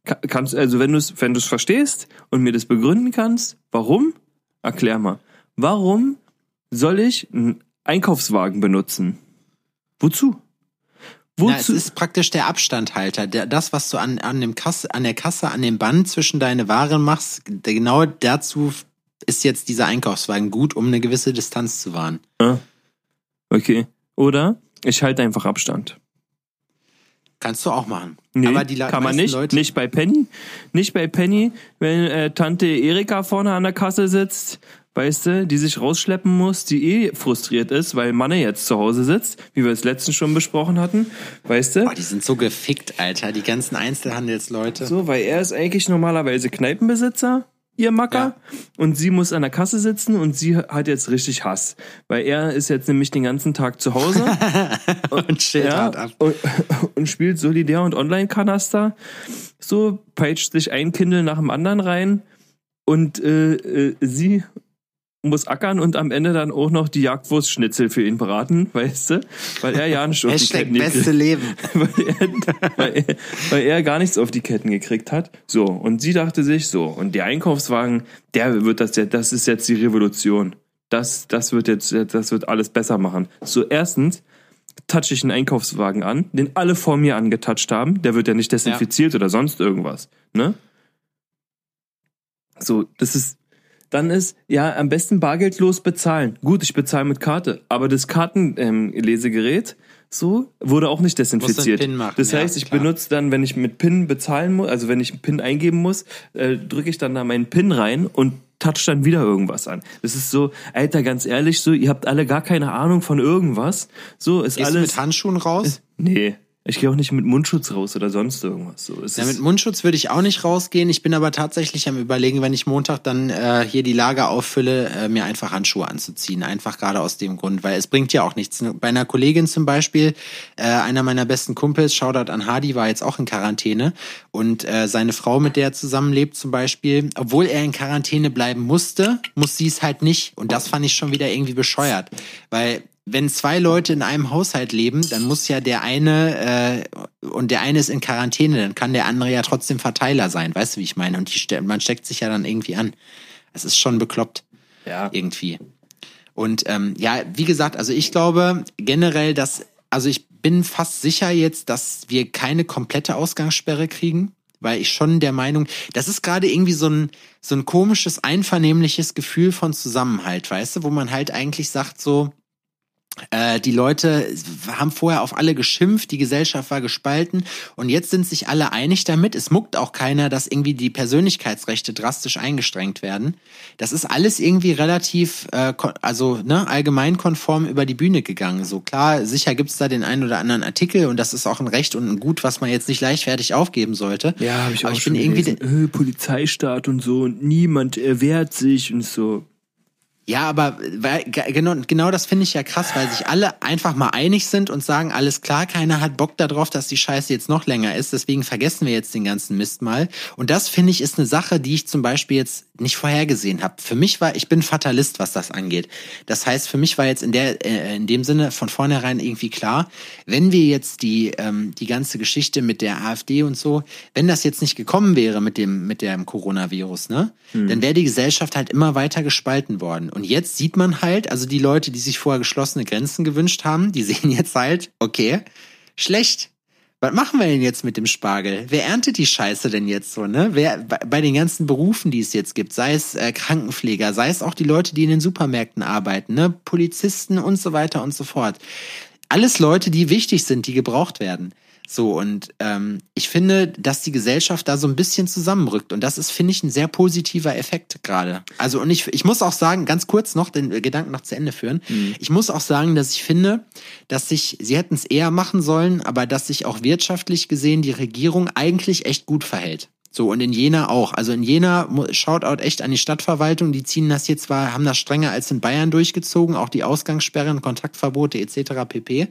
Ka- Kannst, also wenn du es wenn du's verstehst und mir das begründen kannst, warum? Erklär mal. Warum soll ich einen Einkaufswagen benutzen? Wozu? Na, es Wozu? ist praktisch der Abstandhalter. Der, das, was du an, an, dem Kasse, an der Kasse, an dem Band zwischen deine Waren machst, genau dazu ist jetzt dieser Einkaufswagen gut, um eine gewisse Distanz zu wahren. Ah, okay. Oder ich halte einfach Abstand. Kannst du auch machen. Nee, Aber die kann man nicht. Leute, Nicht bei Penny. Nicht bei Penny, wenn äh, Tante Erika vorne an der Kasse sitzt, weißt du, die sich rausschleppen muss, die eh frustriert ist, weil Manne jetzt zu Hause sitzt, wie wir es letztens schon besprochen hatten, weißt du? Boah, die sind so gefickt, Alter. Die ganzen Einzelhandelsleute. So, weil er ist eigentlich normalerweise Kneipenbesitzer, ihr Macker, und sie muss an der Kasse sitzen und sie hat jetzt richtig Hass, weil er ist jetzt nämlich den ganzen Tag zu Hause und chillt ja, hart ab. und, und spielt Solidär und Online-Kanaster. So peitscht sich ein Kindle nach dem anderen rein und äh, äh, sie muss ackern und am Ende dann auch noch die Jagdwurstschnitzel für ihn braten, weißt du? Weil er ja nicht auf die Hashtag Ketten beste gekriegt, Leben. weil, er, weil, er, weil er gar nichts auf die Ketten gekriegt hat. So, und sie dachte sich so, und der Einkaufswagen, der wird das, ja- das ist jetzt die Revolution. Das, das wird jetzt, das wird alles besser machen. So, erstens, touch ich einen Einkaufswagen an, den alle vor mir angetatscht haben, der wird ja nicht desinfiziert oder sonst irgendwas, ne? So, das ist, dann ist, ja, am besten bargeldlos bezahlen. Gut, ich bezahle mit Karte, aber das Kartenlesegerät, ähm, so, wurde auch nicht desinfiziert. Machen, das ja, heißt, ich klar. benutze dann, wenn ich mit PIN bezahlen muss, also wenn ich einen PIN eingeben muss, äh, drücke ich dann da meinen PIN rein und touch dann wieder irgendwas an. Das ist so, Alter, ganz ehrlich, so, ihr habt alle gar keine Ahnung von irgendwas. So, ist Gehst du alles. mit Handschuhen raus? Nee. Ich gehe auch nicht mit Mundschutz raus oder sonst irgendwas. So, Ja, mit Mundschutz würde ich auch nicht rausgehen. Ich bin aber tatsächlich am überlegen, wenn ich Montag dann äh, hier die Lager auffülle, äh, mir einfach Handschuhe anzuziehen. Einfach gerade aus dem Grund, weil es bringt ja auch nichts. Bei einer Kollegin zum Beispiel, äh, einer meiner besten Kumpels, Shoutout an Hardy, war jetzt auch in Quarantäne. Und äh, seine Frau, mit der er zusammenlebt zum Beispiel, obwohl er in Quarantäne bleiben musste, muss sie es halt nicht. Und das fand ich schon wieder irgendwie bescheuert. Weil wenn zwei Leute in einem Haushalt leben, dann muss ja der eine äh, und der eine ist in Quarantäne, dann kann der andere ja trotzdem Verteiler sein, weißt du, wie ich meine? Und die, man steckt sich ja dann irgendwie an. Es ist schon bekloppt ja. irgendwie. Und ähm, ja, wie gesagt, also ich glaube generell, dass, also ich bin fast sicher jetzt, dass wir keine komplette Ausgangssperre kriegen, weil ich schon der Meinung, das ist gerade irgendwie so ein so ein komisches einvernehmliches Gefühl von Zusammenhalt, weißt du, wo man halt eigentlich sagt so, äh, die Leute haben vorher auf alle geschimpft, die Gesellschaft war gespalten und jetzt sind sich alle einig damit. Es muckt auch keiner, dass irgendwie die Persönlichkeitsrechte drastisch eingeschränkt werden. Das ist alles irgendwie relativ, äh, also ne, allgemeinkonform über die Bühne gegangen. So klar, sicher gibt's da den einen oder anderen Artikel und das ist auch ein Recht und ein Gut, was man jetzt nicht leichtfertig aufgeben sollte. Ja, habe ich auch Aber ich schon bin irgendwie gelesen. Äh, Polizeistaat und so und niemand äh, wehrt sich und so. Ja, aber weil, ge- genau, genau das finde ich ja krass, weil sich alle einfach mal einig sind und sagen, alles klar, keiner hat Bock darauf, dass die Scheiße jetzt noch länger ist, deswegen vergessen wir jetzt den ganzen Mist mal. Und das finde ich ist eine Sache, die ich zum Beispiel jetzt nicht vorhergesehen habe. Für mich war, ich bin Fatalist, was das angeht. Das heißt, für mich war jetzt in der, äh, in dem Sinne von vornherein irgendwie klar, wenn wir jetzt die, ähm, die ganze Geschichte mit der AfD und so, wenn das jetzt nicht gekommen wäre mit dem, mit dem Coronavirus, ne, dann wäre die Gesellschaft halt immer weiter gespalten worden. Und jetzt sieht man halt, also die Leute, die sich vorher geschlossene Grenzen gewünscht haben, die sehen jetzt halt, okay, schlecht. Was machen wir denn jetzt mit dem Spargel? Wer erntet die Scheiße denn jetzt so, ne? Wer bei, den ganzen Berufen, die es jetzt gibt, sei es äh, Krankenpfleger, sei es auch die Leute, die in den Supermärkten arbeiten, ne? Polizisten und so weiter und so fort. Alles Leute, die wichtig sind, die gebraucht werden. So, und ähm, ich finde, dass die Gesellschaft da so ein bisschen zusammenrückt. Und das ist, finde ich, ein sehr positiver Effekt gerade. Also, und ich, ich muss auch sagen, ganz kurz noch den Gedanken noch zu Ende führen. Ich muss auch sagen, dass ich finde, dass sich, sie hätten es eher machen sollen, aber dass sich auch wirtschaftlich gesehen die Regierung eigentlich echt gut verhält. So, und in Jena auch. Also in Jena, Shoutout echt an die Stadtverwaltung, die ziehen das jetzt zwar, haben das strenger als in Bayern durchgezogen, auch die Ausgangssperren, Kontaktverbote etc. pp.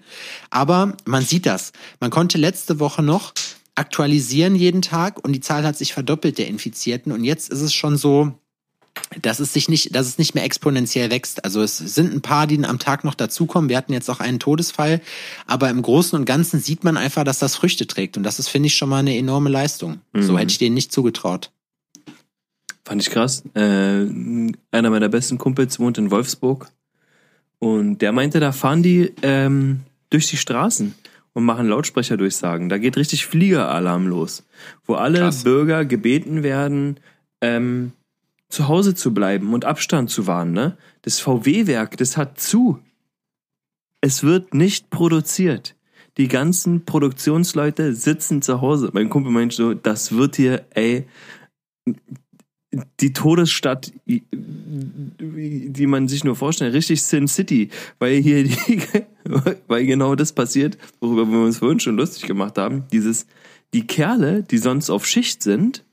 Aber man sieht das. Man konnte letzte Woche noch aktualisieren jeden Tag und die Zahl hat sich verdoppelt der Infizierten und jetzt ist es schon so, dass es sich nicht, dass es nicht mehr exponentiell wächst. Also es sind ein paar, die am Tag noch dazukommen. Wir hatten jetzt auch einen Todesfall, aber im Großen und Ganzen sieht man einfach, dass das Früchte trägt und das ist, finde ich, schon mal eine enorme Leistung. Mhm. So hätte ich denen nicht zugetraut. Fand ich krass. Äh, einer meiner besten Kumpels wohnt in Wolfsburg und der meinte, da fahren die ähm, durch die Straßen und machen Lautsprecherdurchsagen. Da geht richtig Fliegeralarm los, wo alle Krass. Bürger gebeten werden, ähm, zu Hause zu bleiben und Abstand zu wahren. Ne? Das VW-Werk, das hat zu. Es wird nicht produziert. Die ganzen Produktionsleute sitzen zu Hause. Mein Kumpel meint so, das wird hier, ey, die Todesstadt, die man sich nur vorstellt, richtig Sin City, weil hier die, weil genau das passiert, worüber wir uns vorhin schon lustig gemacht haben, dieses, die Kerle, die sonst auf Schicht sind,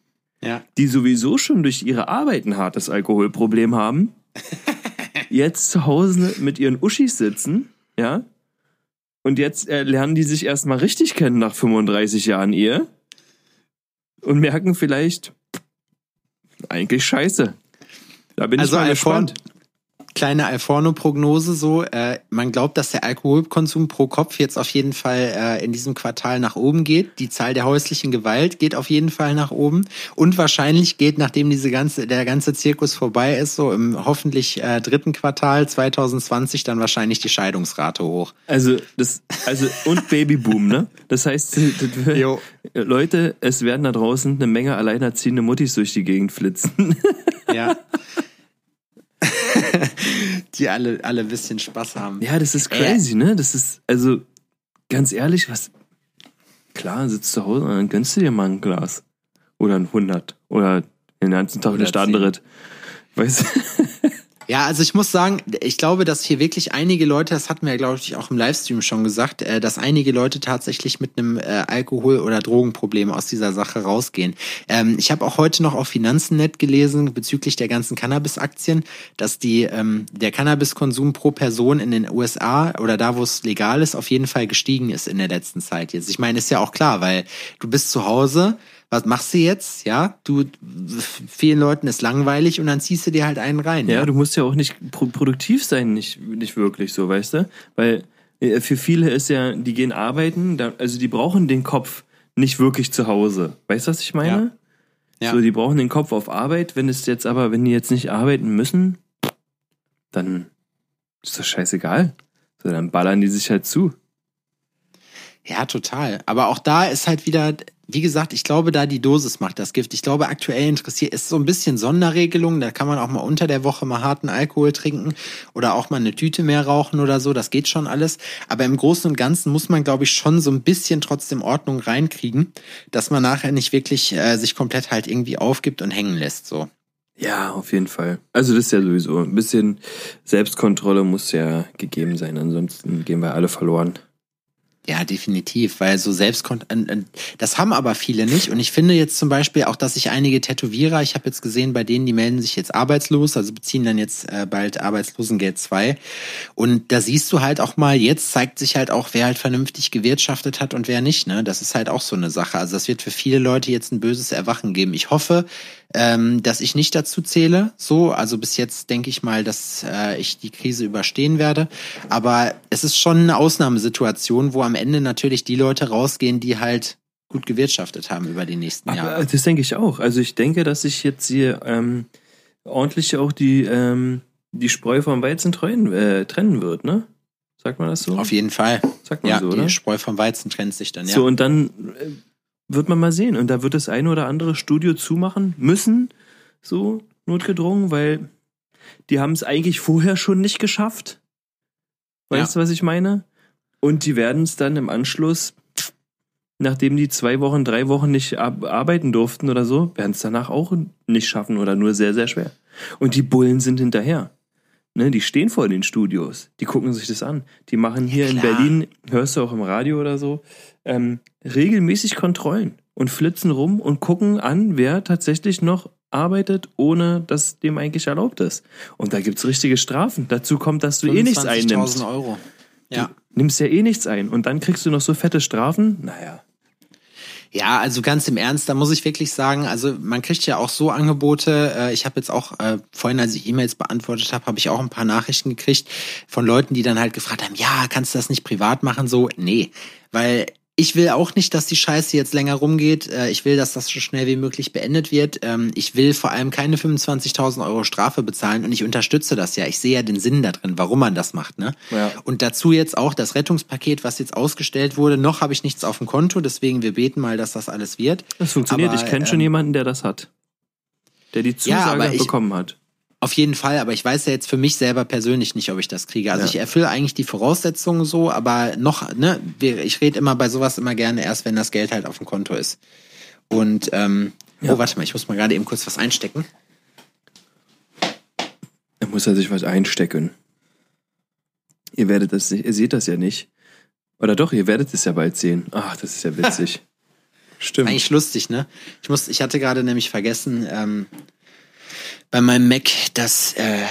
ja. die sowieso schon durch ihre Arbeit ein hartes Alkoholproblem haben, jetzt zu Hause mit ihren Uschis sitzen, ja, und jetzt äh, lernen die sich erstmal richtig kennen nach 35 Jahren Ehe und merken vielleicht, eigentlich scheiße. Da bin also ich mal gespannt kleine Alforno-Prognose so. Äh, man glaubt, dass der Alkoholkonsum pro Kopf jetzt auf jeden Fall äh, in diesem Quartal nach oben geht. Die Zahl der häuslichen Gewalt geht auf jeden Fall nach oben. Und wahrscheinlich geht, nachdem diese ganze, der ganze Zirkus vorbei ist, so im hoffentlich äh, dritten Quartal 2020 dann wahrscheinlich die Scheidungsrate hoch. Also das, also und Babyboom, ne? Das heißt, Leute, es werden da draußen eine Menge alleinerziehende Muttis durch die Gegend flitzen. Ja. die alle, alle ein bisschen Spaß haben. Ja, das ist crazy, äh. ne? Das ist, also, ganz ehrlich, was, klar, sitzt zu Hause und dann gönnst du dir mal ein Glas. Oder ein 100. Oder den ganzen Tag eine Standrit. Weißt du? Ja, also ich muss sagen, ich glaube, dass hier wirklich einige Leute, das hatten wir, glaube ich, auch im Livestream schon gesagt, äh, dass einige Leute tatsächlich mit einem äh, Alkohol- oder Drogenproblem aus dieser Sache rausgehen. Ähm, ich habe auch heute noch auf Finanzen.net gelesen bezüglich der ganzen Cannabis-Aktien, dass die ähm, der Cannabiskonsum pro Person in den USA oder da, wo es legal ist, auf jeden Fall gestiegen ist in der letzten Zeit jetzt. Ich meine, ist ja auch klar, weil du bist zu Hause, was machst du jetzt? Ja, du, vielen Leuten ist langweilig und dann ziehst du dir halt einen rein. Ja, ja? du musst ja auch nicht pro produktiv sein, nicht, nicht wirklich so, weißt du? Weil äh, für viele ist ja, die gehen arbeiten, also die brauchen den Kopf nicht wirklich zu Hause. Weißt du, was ich meine? Ja. ja. So, die brauchen den Kopf auf Arbeit. Wenn es jetzt aber, wenn die jetzt nicht arbeiten müssen, dann ist das scheißegal. So, dann ballern die sich halt zu. Ja, total. Aber auch da ist halt wieder, wie gesagt, ich glaube, da die Dosis macht das Gift. Ich glaube, aktuell interessiert ist so ein bisschen Sonderregelung. Da kann man auch mal unter der Woche mal harten Alkohol trinken oder auch mal eine Tüte mehr rauchen oder so. Das geht schon alles. Aber im Großen und Ganzen muss man, glaube ich, schon so ein bisschen trotzdem Ordnung reinkriegen, dass man nachher nicht wirklich äh, sich komplett halt irgendwie aufgibt und hängen lässt. So. Ja, auf jeden Fall. Also das ist ja sowieso ein bisschen Selbstkontrolle muss ja gegeben sein. Ansonsten gehen wir alle verloren. Ja, definitiv, weil so Selbstkont das haben aber viele nicht und ich finde jetzt zum Beispiel auch, dass sich einige Tätowierer, ich habe jetzt gesehen, bei denen die melden sich jetzt arbeitslos, also beziehen dann jetzt äh, bald Arbeitslosengeld 2 und da siehst du halt auch mal, jetzt zeigt sich halt auch, wer halt vernünftig gewirtschaftet hat und wer nicht, ne? Das ist halt auch so eine Sache. Also das wird für viele Leute jetzt ein böses Erwachen geben. Ich hoffe, ähm, dass ich nicht dazu zähle. So, also bis jetzt denke ich mal, dass äh, ich die Krise überstehen werde. Aber es ist schon eine Ausnahmesituation, wo am Ende natürlich die Leute rausgehen, die halt gut gewirtschaftet haben über die nächsten Aber Jahre. Das denke ich auch. Also ich denke, dass sich jetzt hier ähm, ordentlich auch die ähm, die Spreu vom Weizen trennen, äh, trennen wird, ne? Sagt man das so? Auf jeden Fall. Sagt man ja, so, oder? Die Spreu vom Weizen trennt sich dann, ja. So, und dann äh, wird man mal sehen. Und da wird das eine oder andere Studio zumachen müssen, so notgedrungen, weil die haben es eigentlich vorher schon nicht geschafft. Weißt du, was ich meine? Und die werden es dann im Anschluss, nachdem die zwei Wochen, drei Wochen nicht arbeiten durften oder so, werden es danach auch nicht schaffen oder nur sehr, sehr schwer. Und die Bullen sind hinterher. Ne, die stehen vor den Studios, die gucken sich das an. Die machen hier ja, in Berlin, hörst du auch im Radio oder so, ähm, regelmäßig Kontrollen. und flitzen rum und gucken an, wer tatsächlich noch arbeitet, ohne dass dem eigentlich erlaubt ist. Und da gibt's richtige Strafen. Dazu kommt, dass du eh nichts einnimmst. Euro. Ja. Du nimmst ja eh nichts ein und dann kriegst du noch so fette Strafen. Naja. Ja, also ganz im Ernst, da muss ich wirklich sagen, also man kriegt ja auch so Angebote. Äh, ich habe jetzt auch äh, vorhin, als ich E-Mails beantwortet habe, habe ich auch ein paar Nachrichten gekriegt von Leuten, die dann halt gefragt haben, ja, kannst du das nicht privat machen? So, nee, weil ich will auch nicht, dass die Scheiße jetzt länger rumgeht. Äh, ich will, dass das so schnell wie möglich beendet wird. Ähm, ich will vor allem keine 25.000 Euro Strafe bezahlen und ich unterstütze das ja. Ich sehe ja den Sinn da drin, warum man das macht. Ne? Ja. Und dazu jetzt auch das Rettungspaket, was jetzt ausgestellt wurde. Noch habe ich nichts auf dem Konto, deswegen wir beten mal, dass das alles wird. Das funktioniert. Aber, ich kenne ähm, schon jemanden, der das hat. Der die Zusage ja, ich, bekommen hat. Auf jeden Fall, aber ich weiß ja jetzt für mich selber persönlich nicht, ob ich das kriege. Also ja. ich erfülle eigentlich die Voraussetzungen so, aber noch, ne, ich rede immer bei sowas immer gerne erst, wenn das Geld halt auf dem Konto ist. Und ähm, ja. oh, warte mal, ich muss mal gerade eben kurz was einstecken. Da muss er sich was einstecken. Ihr werdet das, ihr seht das ja nicht. Oder doch, ihr werdet es ja bald sehen. Ach, das ist ja witzig. Stimmt. Eigentlich lustig, ne? Ich muss, ich hatte gerade nämlich vergessen, ähm, bei meinem Mac das, äh,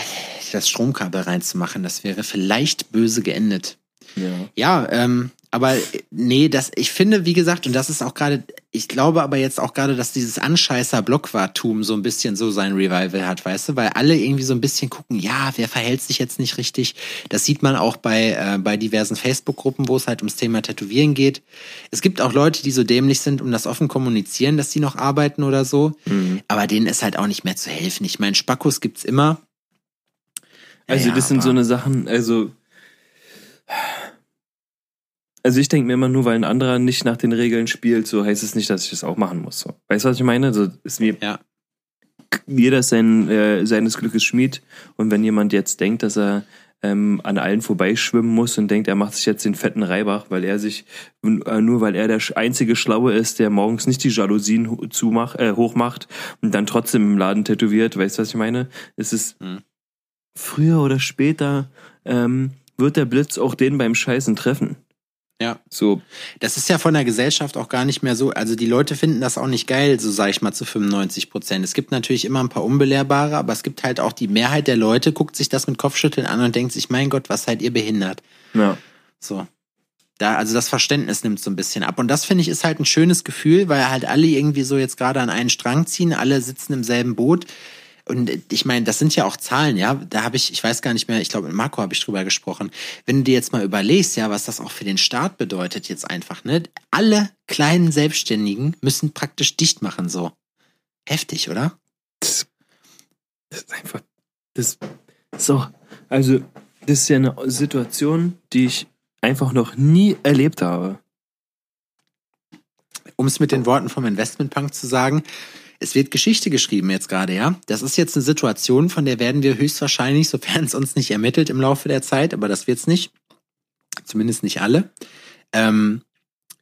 das Stromkabel reinzumachen. Das wäre vielleicht böse geendet. Ja, ja ähm, aber nee, das, ich finde, wie gesagt, und das ist auch gerade, ich glaube aber jetzt auch gerade, dass dieses Anscheißer Blockwartum so ein bisschen so sein Revival hat, weißt du, weil alle irgendwie so ein bisschen gucken, ja, wer verhält sich jetzt nicht richtig. Das sieht man auch bei, äh, bei diversen Facebook-Gruppen, wo es halt ums Thema Tätowieren geht. Es gibt auch Leute, die so dämlich sind, um das offen kommunizieren, dass sie noch arbeiten oder so. Mhm. Aber denen ist halt auch nicht mehr zu helfen. Ich meine, Spackos gibt's immer. Also, ja, das sind so eine Sachen, also also ich denke mir immer nur, weil ein anderer nicht nach den Regeln spielt, so heißt es nicht, dass ich das auch machen muss. So. Weißt du, was ich meine? So ist mir ja. jeder sein, äh, seines Glückes Schmied. Und wenn jemand jetzt denkt, dass er ähm, an allen vorbeischwimmen muss und denkt, er macht sich jetzt den fetten Reibach, weil er sich, äh, nur weil er der einzige Schlaue ist, der morgens nicht die Jalousien zumach, äh, hochmacht und dann trotzdem im Laden tätowiert, weißt du, was ich meine? Es ist mhm. früher oder später ähm, wird der Blitz auch den beim Scheißen treffen. Ja. So. Das ist ja von der Gesellschaft auch gar nicht mehr so. Also die Leute finden das auch nicht geil, so sage ich mal zu 95 Prozent. Es gibt natürlich immer ein paar Unbelehrbare, aber es gibt halt auch die Mehrheit der Leute, guckt sich das mit Kopfschütteln an und denkt sich, mein Gott, was seid ihr behindert? Ja. So. Da, also das Verständnis nimmt so ein bisschen ab. Und das finde ich ist halt ein schönes Gefühl, weil halt alle irgendwie so jetzt gerade an einen Strang ziehen, alle sitzen im selben Boot. Und ich meine, das sind ja auch Zahlen, ja. Da habe ich, ich weiß gar nicht mehr, ich glaube, mit Marco habe ich drüber gesprochen. Wenn du dir jetzt mal überlegst, ja, was das auch für den Staat bedeutet, jetzt einfach, ne? Alle kleinen Selbstständigen müssen praktisch dicht machen, so. Heftig, oder? Das, das ist einfach. Das. So. Also, das ist ja eine Situation, die ich einfach noch nie erlebt habe. Um es mit den Worten vom Investmentpunk zu sagen, es wird Geschichte geschrieben jetzt gerade, ja. Das ist jetzt eine Situation, von der werden wir höchstwahrscheinlich, sofern es uns nicht ermittelt im Laufe der Zeit, aber das wird's nicht, zumindest nicht alle, ähm,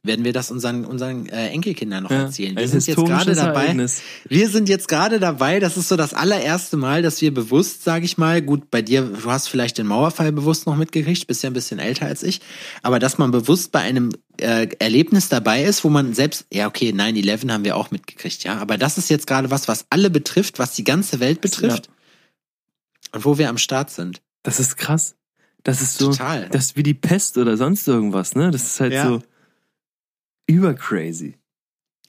werden wir das unseren unseren äh, Enkelkindern noch ja, erzählen. Wir sind jetzt gerade dabei. Ereignis. Wir sind jetzt gerade dabei. Das ist so das allererste Mal, dass wir bewusst, sage ich mal, gut, bei dir, du hast vielleicht den Mauerfall bewusst noch mitgekriegt, bist ja ein bisschen älter als ich, aber dass man bewusst bei einem äh, Erlebnis dabei ist, wo man selbst, ja okay, 9/11 haben wir auch mitgekriegt, ja, aber das ist jetzt gerade was, was alle betrifft, was die ganze Welt betrifft ja. und wo wir am Start sind. Das ist krass. Das ist so, Total. das ist wie die Pest oder sonst irgendwas, ne? Das ist halt ja. so übercrazy.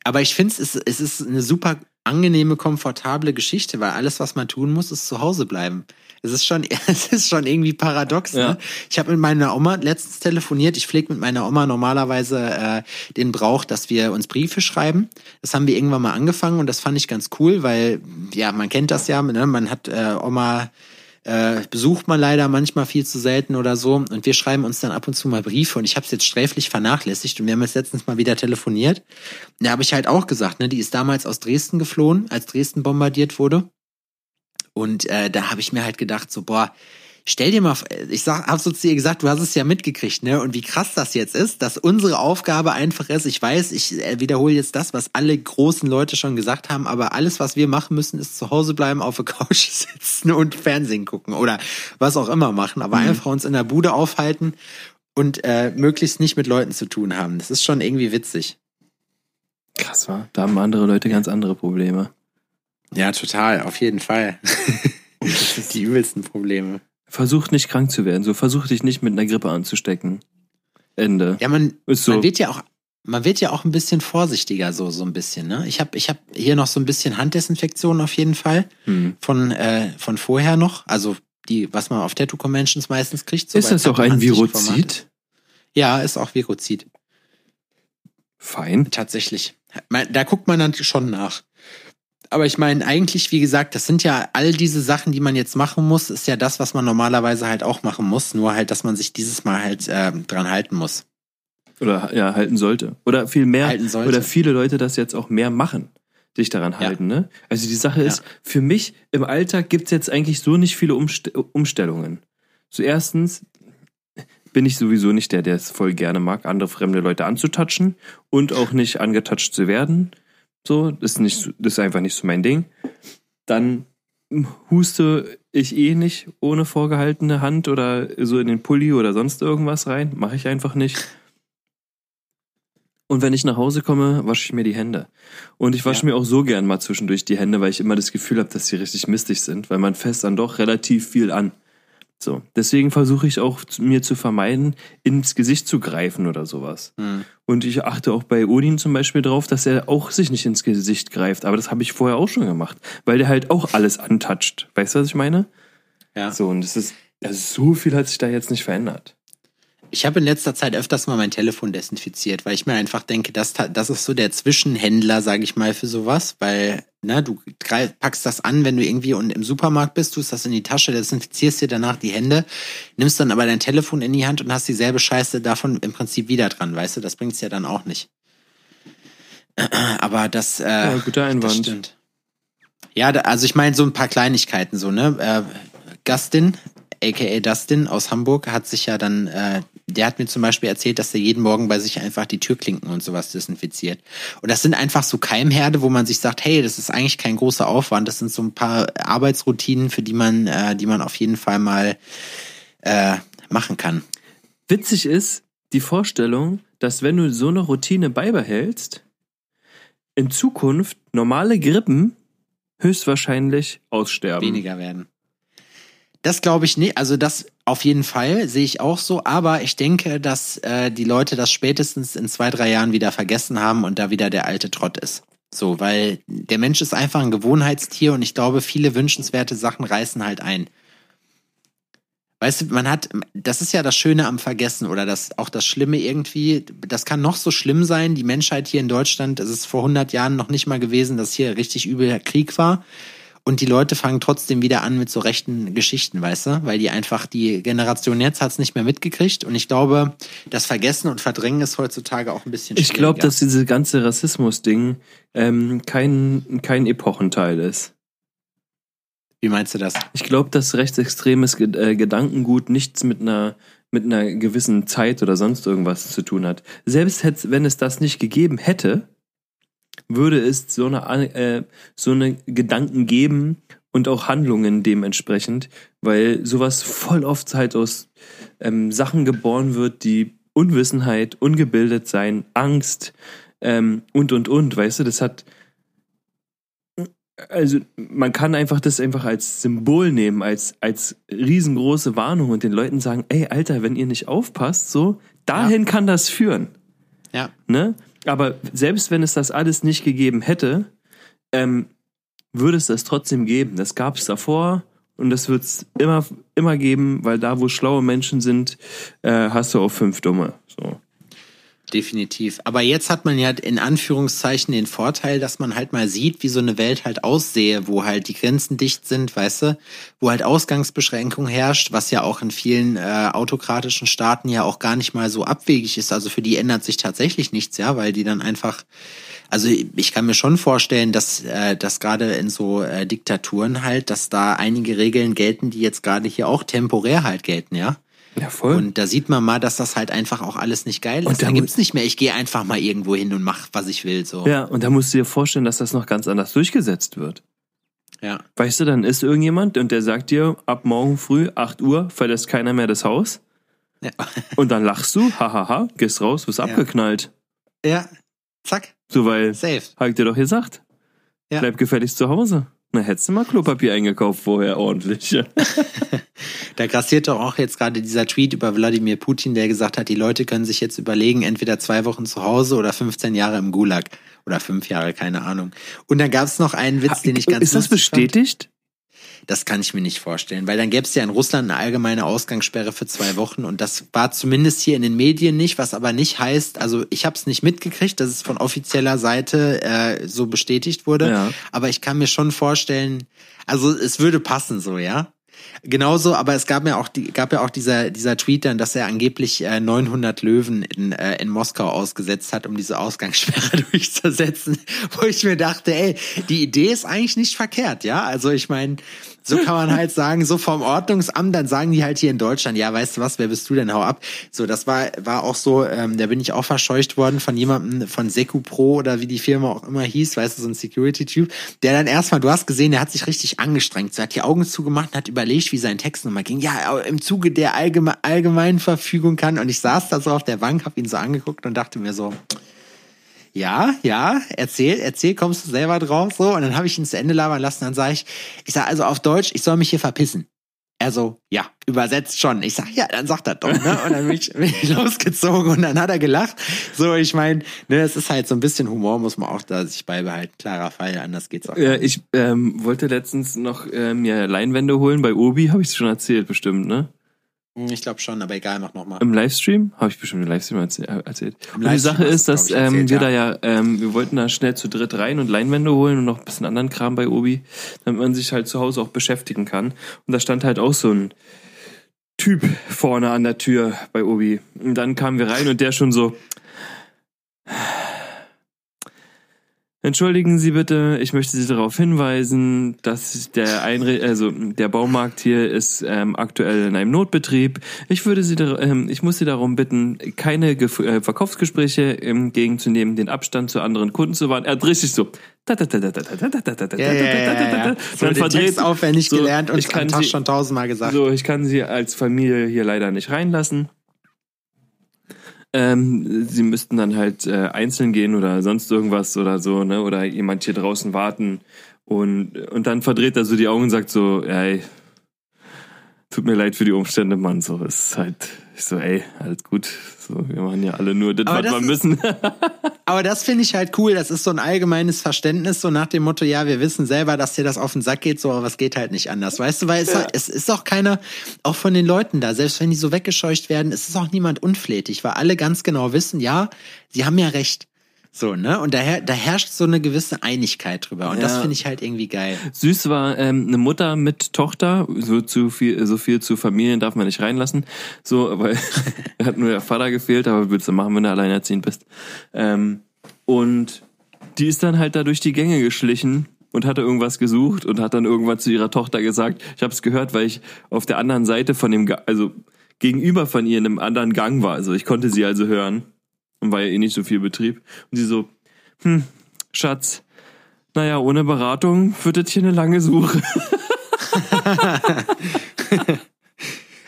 Aber ich finde, es, es ist eine super angenehme, komfortable Geschichte, weil alles, was man tun muss, ist zu Hause bleiben. Es ist schon, es ist schon irgendwie paradox. Ne? Ja. Ich habe mit meiner Oma letztens telefoniert. Ich pflege mit meiner Oma normalerweise äh, den Brauch, dass wir uns Briefe schreiben. Das haben wir irgendwann mal angefangen und das fand ich ganz cool, weil ja, man kennt das ja. Ne? Man hat äh, Oma äh, besucht man leider manchmal viel zu selten oder so. Und wir schreiben uns dann ab und zu mal Briefe und ich habe es jetzt sträflich vernachlässigt und wir haben jetzt letztens mal wieder telefoniert. Da habe ich halt auch gesagt, ne, die ist damals aus Dresden geflohen, als Dresden bombardiert wurde. Und äh, da habe ich mir halt gedacht, so, boah, stell dir mal, ich sag, hab so zu ihr gesagt, du hast es ja mitgekriegt, ne? Und wie krass das jetzt ist, dass unsere Aufgabe einfach ist, ich weiß, ich äh, wiederhole jetzt das, was alle großen Leute schon gesagt haben, aber alles, was wir machen müssen, ist zu Hause bleiben, auf der Couch sitzen und Fernsehen gucken oder was auch immer machen, aber mhm. einfach uns in der Bude aufhalten und äh, möglichst nicht mit Leuten zu tun haben. Das ist schon irgendwie witzig. Krass, war. Da haben andere Leute ganz andere Probleme. Ja, total, auf jeden Fall. die übelsten Probleme. Versuch nicht krank zu werden. So, versuch dich nicht mit einer Grippe anzustecken. Ende. Ja, man, so. man wird ja auch, man wird ja auch ein bisschen vorsichtiger, so, so ein bisschen, ne? Ich habe ich hab hier noch so ein bisschen Handdesinfektion auf jeden Fall. Hm. Von, äh, von vorher noch. Also die, was man auf Tattoo Conventions meistens kriegt. So Ist das auch ein. Virozid? Ja, ist auch Virozid. Fein. Tatsächlich. Da guckt man dann schon nach. Aber ich meine, eigentlich, wie gesagt, das sind ja all diese Sachen, die man jetzt machen muss, ist ja das, was man normalerweise halt auch machen muss. Nur halt, dass man sich dieses Mal halt äh, dran halten muss. Oder ja, halten sollte. Oder viel mehr. Halten sollte. Oder viele Leute das jetzt auch mehr machen. Sich daran halten, ne? Also die Sache ist, Ja. für mich im Alltag gibt's jetzt eigentlich so nicht viele Umst Umstellungen. So erstens bin ich sowieso nicht der, der es voll gerne mag, andere fremde Leute anzutatschen und auch nicht angetatscht zu werden. So, das ist nicht, das ist einfach nicht so mein Ding. Dann huste ich eh nicht ohne vorgehaltene Hand oder so in den Pulli oder sonst irgendwas rein. Mache ich einfach nicht. Und wenn ich nach Hause komme, wasche ich mir die Hände. Und ich wasche Ja. mir auch so gern mal zwischendurch die Hände, weil ich immer das Gefühl habe, dass sie richtig mistig sind, weil man fässt dann doch relativ viel an. So, deswegen versuche ich auch mir zu vermeiden, ins Gesicht zu greifen oder sowas. Hm. Und ich achte auch bei Odin zum Beispiel drauf, dass er auch sich nicht ins Gesicht greift. Aber das habe ich vorher auch schon gemacht, weil der halt auch alles antatscht. Weißt du, was ich meine? Ja. So, und das ist, also so viel hat sich da jetzt nicht verändert. Ich habe in letzter Zeit öfters mal mein Telefon desinfiziert, weil ich mir einfach denke, das, das ist so der Zwischenhändler, sage ich mal, für sowas, weil ne, du greif, packst das an, wenn du irgendwie und im Supermarkt bist, tust das in die Tasche, desinfizierst dir danach die Hände, nimmst dann aber dein Telefon in die Hand und hast dieselbe Scheiße davon im Prinzip wieder dran, weißt du, das bringt's ja dann auch nicht. Aber das, äh, Ja, guter das Einwand. stimmt. Ja, also ich meine so ein paar Kleinigkeiten so, ne? Äh, Gustin, aka Dustin aus Hamburg, hat sich ja dann, äh, der hat mir zum Beispiel erzählt, dass er jeden Morgen bei sich einfach die Türklinken und sowas desinfiziert. Und das sind einfach so Keimherde, wo man sich sagt, hey, das ist eigentlich kein großer Aufwand. Das sind so ein paar Arbeitsroutinen, für die man, äh, die man auf jeden Fall mal äh, machen kann. Witzig ist die Vorstellung, dass wenn du so eine Routine beibehältst, in Zukunft normale Grippen höchstwahrscheinlich aussterben. weniger werden. Das glaube ich nicht. Also das auf jeden Fall sehe ich auch so. Aber ich denke, dass äh, die Leute das spätestens in zwei, drei Jahren wieder vergessen haben und da wieder der alte Trott ist. So, weil der Mensch ist einfach ein Gewohnheitstier und ich glaube, viele wünschenswerte Sachen reißen halt ein. Weißt du, man hat, das ist ja das Schöne am Vergessen oder das, auch das Schlimme irgendwie, das kann noch so schlimm sein, die Menschheit hier in Deutschland, es ist vor 100 Jahren noch nicht mal gewesen, dass hier richtig übel Krieg war. Und die Leute fangen trotzdem wieder an mit so rechten Geschichten, weißt du? Weil die einfach, die Generation jetzt hat's nicht mehr mitgekriegt. Und ich glaube, das Vergessen und Verdrängen ist heutzutage auch ein bisschen Ich glaube, schwieriger. dass dieses ganze Rassismus-Ding ähm, kein, kein Epochenteil ist. Wie meinst du das? Ich glaube, dass rechtsextremes äh, Gedankengut nichts mit einer mit einer gewissen Zeit oder sonst irgendwas zu tun hat. Selbst wenn es das nicht gegeben hätte, würde es so eine äh, so eine Gedanken geben und auch Handlungen dementsprechend, weil sowas voll oft halt aus ähm, Sachen geboren wird, die Unwissenheit, ungebildet sein, Angst ähm, und und und, weißt du, das hat also man kann einfach das einfach als Symbol nehmen, als, als riesengroße Warnung und den Leuten sagen, ey, Alter, wenn ihr nicht aufpasst, so, dahin kann das führen. Ja. Ne? Aber selbst wenn es das alles nicht gegeben hätte, ähm, würde es das trotzdem geben. Das gab es davor und das wird es immer, immer geben, weil da, wo schlaue Menschen sind, äh, hast du auch fünf Dumme. So. Definitiv. Aber jetzt hat man ja in Anführungszeichen den Vorteil, dass man halt mal sieht, wie so eine Welt halt aussehe, wo halt die Grenzen dicht sind, weißt du, wo halt Ausgangsbeschränkung herrscht, was ja auch in vielen äh, autokratischen Staaten ja auch gar nicht mal so abwegig ist. Also für die ändert sich tatsächlich nichts, ja, weil die dann einfach, also ich kann mir schon vorstellen, dass, äh, dass gerade in so äh, Diktaturen halt, dass da einige Regeln gelten, die jetzt gerade hier auch temporär halt gelten, ja. Ja, voll. Und da sieht man mal, dass das halt einfach auch alles nicht geil Und ist. da Da gibt's nicht mehr, ich gehe einfach mal irgendwo hin und mach, was ich will. So. ja, und da musst du dir vorstellen, dass das noch ganz anders durchgesetzt wird. ja. Weißt du, dann ist irgendjemand und der sagt dir, ab morgen früh, 8 Uhr, verlässt keiner mehr das Haus. Ja. Und dann lachst du, hahaha, gehst raus, wirst Ja. abgeknallt. ja. Zack, So, weil, safe. hab ich dir doch gesagt. Ja. Bleib gefälligst zu Hause. Na, hättest du mal Klopapier eingekauft vorher ordentlich. Da grassiert doch auch jetzt gerade dieser Tweet über Wladimir Putin, der gesagt hat, die Leute können sich jetzt überlegen, entweder zwei Wochen zu Hause oder 15 Jahre im Gulag. Oder fünf Jahre, keine Ahnung. Und dann gab es noch einen Witz, den ich ganz Ist das bestätigt? Das kann ich mir nicht vorstellen, weil dann gäbe es ja in Russland eine allgemeine Ausgangssperre für zwei Wochen und das war zumindest hier in den Medien nicht, was aber nicht heißt, also ich habe es nicht mitgekriegt, dass es von offizieller Seite äh, so bestätigt wurde, Ja. aber ich kann mir schon vorstellen, also es würde passen so, ja. Genauso, aber es gab ja auch die, gab ja auch dieser dieser Tweet dann, dass er angeblich äh, 900 Löwen in äh, in Moskau ausgesetzt hat, um diese Ausgangssperre durchzusetzen, wo ich mir dachte, ey, die Idee ist eigentlich nicht verkehrt, ja? Also ich meine, so kann man halt sagen, so vom Ordnungsamt, dann sagen die halt hier in Deutschland, ja, weißt du was, wer bist du denn, hau ab. So, das war, war auch so, ähm, da bin ich auch verscheucht worden von jemandem von Seku Pro oder wie die Firma auch immer hieß, weißt du, so ein Security-Typ, der dann erstmal, du hast gesehen, der hat sich richtig angestrengt, so hat die Augen zugemacht und hat überlegt, wie sein Text nochmal ging. Ja, im Zuge der allgeme allgemeinen Verfügung kann. Und ich saß da so auf der Bank, hab ihn so angeguckt und dachte mir so, ja, ja, erzähl, erzähl, kommst du selber drauf, so. Und dann habe ich ihn zu Ende labern lassen, dann sage ich, ich sag also auf Deutsch, ich soll mich hier verpissen. Er so, ja, übersetzt schon. Ich sag, ja, dann sagt er doch, ne? Und dann bin ich, bin ich losgezogen und dann hat er gelacht. So, ich meine, ne, es ist halt so ein bisschen Humor, muss man auch da sich beibehalten. Klarer Fall, anders geht's auch. Ja, ich ähm, wollte letztens noch ähm, mir Leinwände holen bei Obi, habe ich schon erzählt, bestimmt, ne? Hm, Ich glaube schon, aber egal, mach nochmal. Im Livestream? Habe ich bestimmt im Livestream äh, erzählt. Im Und die Sache ist, dass ich, ähm, erzählt, wir da ja, ähm, wir wollten da schnell zu dritt rein und Leinwände holen und noch ein bisschen anderen Kram bei Obi, damit man sich halt zu Hause auch beschäftigen kann. Und da stand halt auch so ein Typ vorne an der Tür bei Obi. Und dann kamen wir rein und der schon so. Entschuldigen Sie bitte, ich möchte Sie darauf hinweisen, dass der Einre also der Baumarkt hier ist ähm, aktuell in einem Notbetrieb. Ich würde Sie, ähm, ich muss Sie darum bitten, keine Gef äh, Verkaufsgespräche entgegenzunehmen, den Abstand zu anderen Kunden zu wahren. Er hat richtig so. Ja, ja, ja, Dann verdreht aufwendig so, gelernt und ich kann sie- schon tausendmal gesagt. so, ich kann Sie als Familie hier leider nicht reinlassen. Ähm, sie müssten dann halt äh, einzeln gehen oder sonst irgendwas oder so, ne? Oder jemand hier draußen warten. Und, und dann verdreht er so die Augen und sagt so, ey, tut mir leid für die Umstände, Mann. So, ist halt, ich so, ey, alles gut. So, wir machen ja alle nur das, Aber was das wir müssen. Aber das finde ich halt cool. Das ist so ein allgemeines Verständnis, so nach dem Motto, ja, wir wissen selber, dass dir das auf den Sack geht, so, aber es geht halt nicht anders. Weißt du, weil es, es ist auch keiner, auch von den Leuten da, selbst wenn die so weggescheucht werden, es ist auch niemand unflätig, weil alle ganz genau wissen, ja, sie haben ja recht. So, ne? Und daher, da herrscht so eine gewisse Einigkeit drüber. Und das Ja. finde ich halt irgendwie geil. Süß war ähm, eine Mutter mit Tochter, so zu viel, so viel zu Familien darf man nicht reinlassen. So, weil hat nur der Vater gefehlt, aber was willst du machen, wenn du alleinerziehend bist? Ähm, und die ist dann halt da durch die Gänge geschlichen und hatte irgendwas gesucht und hat dann irgendwann zu ihrer Tochter gesagt, ich habe es gehört, weil ich auf der anderen Seite von dem, also gegenüber von ihr in einem anderen Gang war. Also ich konnte sie also hören und war ja eh nicht so viel Betrieb. Und sie so, hm, Schatz, naja, ohne Beratung wird das hier eine lange Suche.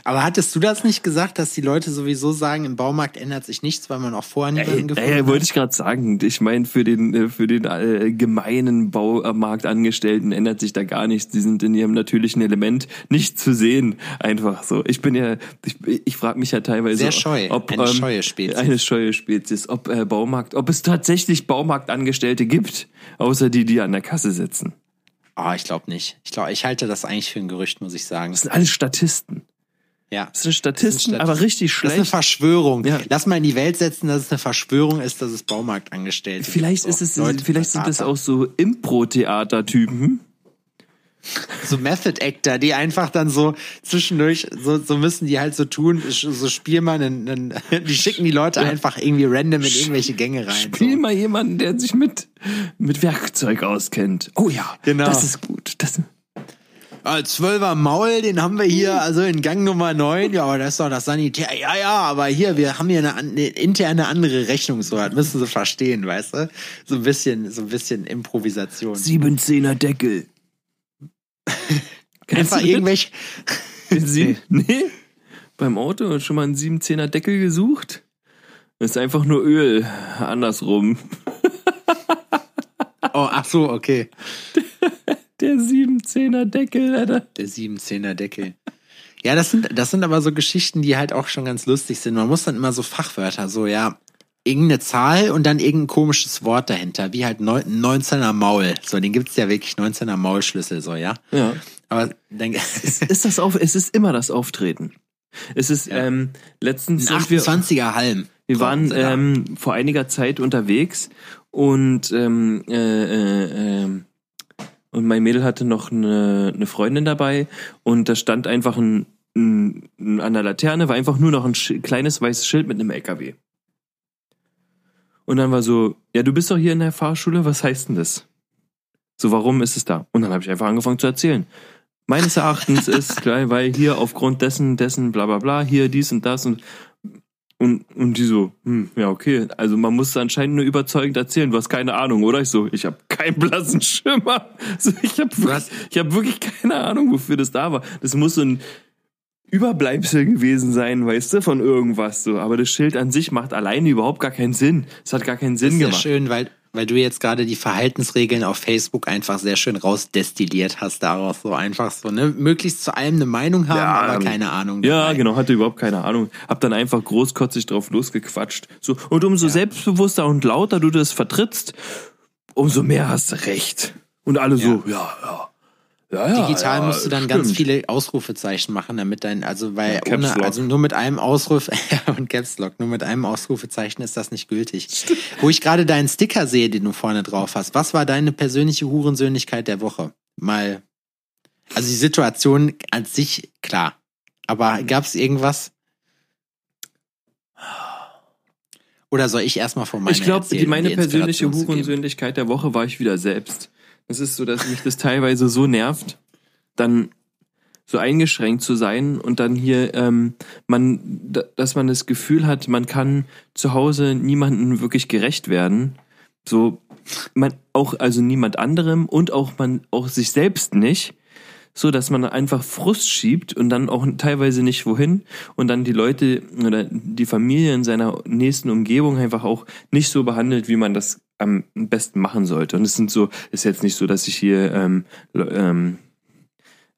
Aber hattest du das nicht gesagt, dass die Leute sowieso sagen, im Baumarkt ändert sich nichts, weil man auch vorher niemanden Ey, gefunden ey, hat? wollte ich gerade sagen. Ich meine, für den, äh, für den äh, gemeinen Baumarktangestellten ändert sich da gar nichts. Die sind in ihrem natürlichen Element nicht zu sehen. Einfach so. Ich bin ja, ich, ich frage mich ja teilweise, Sehr scheu. ob Eine ähm, scheue Spezies. eine scheue Spezies, ob äh, Baumarkt, ob es tatsächlich Baumarktangestellte gibt, außer die, die an der Kasse sitzen. Oh, ich glaube nicht. Ich glaube, ich halte das eigentlich für ein Gerücht, muss ich sagen. Das sind alles Statisten. Ja. Das sind Statisten, Statisten. aber richtig Das ist eine schlecht. Verschwörung. Ja. Lass mal in die Welt setzen, dass es eine Verschwörung ist, dass es Baumarktangestellte Vielleicht ist es, Leute, vielleicht sind das auch so Impro-Theater-Typen. so Method Actor, die einfach dann so zwischendurch, so, so müssen die halt so tun, so spiel mal einen, einen die schicken die Leute einfach irgendwie random in irgendwelche Gänge rein. Spiel so. mal jemanden, der sich mit, mit Werkzeug auskennt. Oh ja, Genau. das ist gut. Das, Ah, Zwölfer Maul, den haben wir hier, also in Gang Nummer 9. Ja, aber das ist doch das Sanitär. Ja, ja, aber hier, wir haben hier eine, eine interne andere Rechnung, so, das müssen sie verstehen, weißt du? So ein bisschen, so ein bisschen Improvisation. 17er Deckel. Einfach irgendwelche, Sie, nee. Beim Auto schon mal einen 17er Deckel gesucht? Das ist einfach nur Öl. Andersrum. Oh, ach so, okay. Der 710er Deckel, Alter. Der 710er Deckel. Ja, das sind, das sind aber so Geschichten, die halt auch schon ganz lustig sind. Man muss dann immer so Fachwörter, so, ja, irgendeine Zahl und dann irgendein komisches Wort dahinter, wie halt neun- 19er Maul. So, den gibt's ja wirklich 19er Maulschlüssel, so, ja. Ja. Aber dann, Ist das auf, es ist immer das Auftreten. Es ist, Ja. ähm, letztens ein sind wir, 28er Halm. wir waren ähm, vor einiger Zeit unterwegs und ähm, äh, äh, ähm, und mein Mädel hatte noch eine, eine Freundin dabei und da stand einfach ein, ein, an der Laterne war einfach nur noch ein kleines weißes Schild mit einem LKW. Und dann war so, ja, du bist doch hier in der Fahrschule, was heißt denn das? So, warum ist es da? Und dann habe ich einfach angefangen zu erzählen. Meines Erachtens ist weil hier aufgrund dessen, dessen, bla bla bla, hier dies und das und und, und die so, hm, ja, okay. Also man muss anscheinend nur überzeugend erzählen. Du hast keine Ahnung, oder? Ich so, ich habe keinen blassen Schimmer. So, ich habe wirklich, ich hab wirklich keine Ahnung, wofür das da war. Das muss so ein Überbleibsel gewesen sein, weißt du, von irgendwas so. Aber das Schild an sich macht alleine überhaupt gar keinen Sinn. Es hat gar keinen Das Sinn ist ja gemacht. schön, weil, weil du jetzt gerade die Verhaltensregeln auf Facebook einfach sehr schön rausdestilliert hast daraus. So einfach so, ne? Möglichst zu allem eine Meinung haben, Ja, aber ähm, keine Ahnung. Ja, dabei. genau, hatte überhaupt keine Ahnung. Hab dann einfach großkotzig drauf losgequatscht. So, und umso selbstbewusster und lauter du das vertrittst, umso mehr hast du recht. Und alle so, ja, ja. Ja, ja, Digital ja, musst du dann ganz stimmt. viele Ausrufezeichen machen, damit dein, also weil ohne, also nur mit einem Ausruf, ja, und Caps Lock, nur mit einem Ausrufezeichen ist das nicht gültig. Wo ich gerade deinen Sticker sehe, den du vorne drauf hast, was war deine persönliche Hurensöhnlichkeit der Woche? Mal, also die Situation an sich, klar. Aber gab es irgendwas? Oder soll ich erstmal von meiner Ich glaube, meine persönliche? Hurensöhnlichkeit der Woche war ich wieder selbst. Es ist so, dass mich das teilweise so nervt, dann so eingeschränkt zu sein und dann hier ähm, man, da- dass man das Gefühl hat, man kann zu Hause niemandem wirklich gerecht werden. So man auch also niemand anderem und auch man auch sich selbst nicht so dass man einfach Frust schiebt und dann auch teilweise nicht wohin und dann die Leute oder die Familie in seiner nächsten Umgebung einfach auch nicht so behandelt, wie man das am besten machen sollte. Und es sind so, ist jetzt nicht so, dass ich hier ähm, ähm,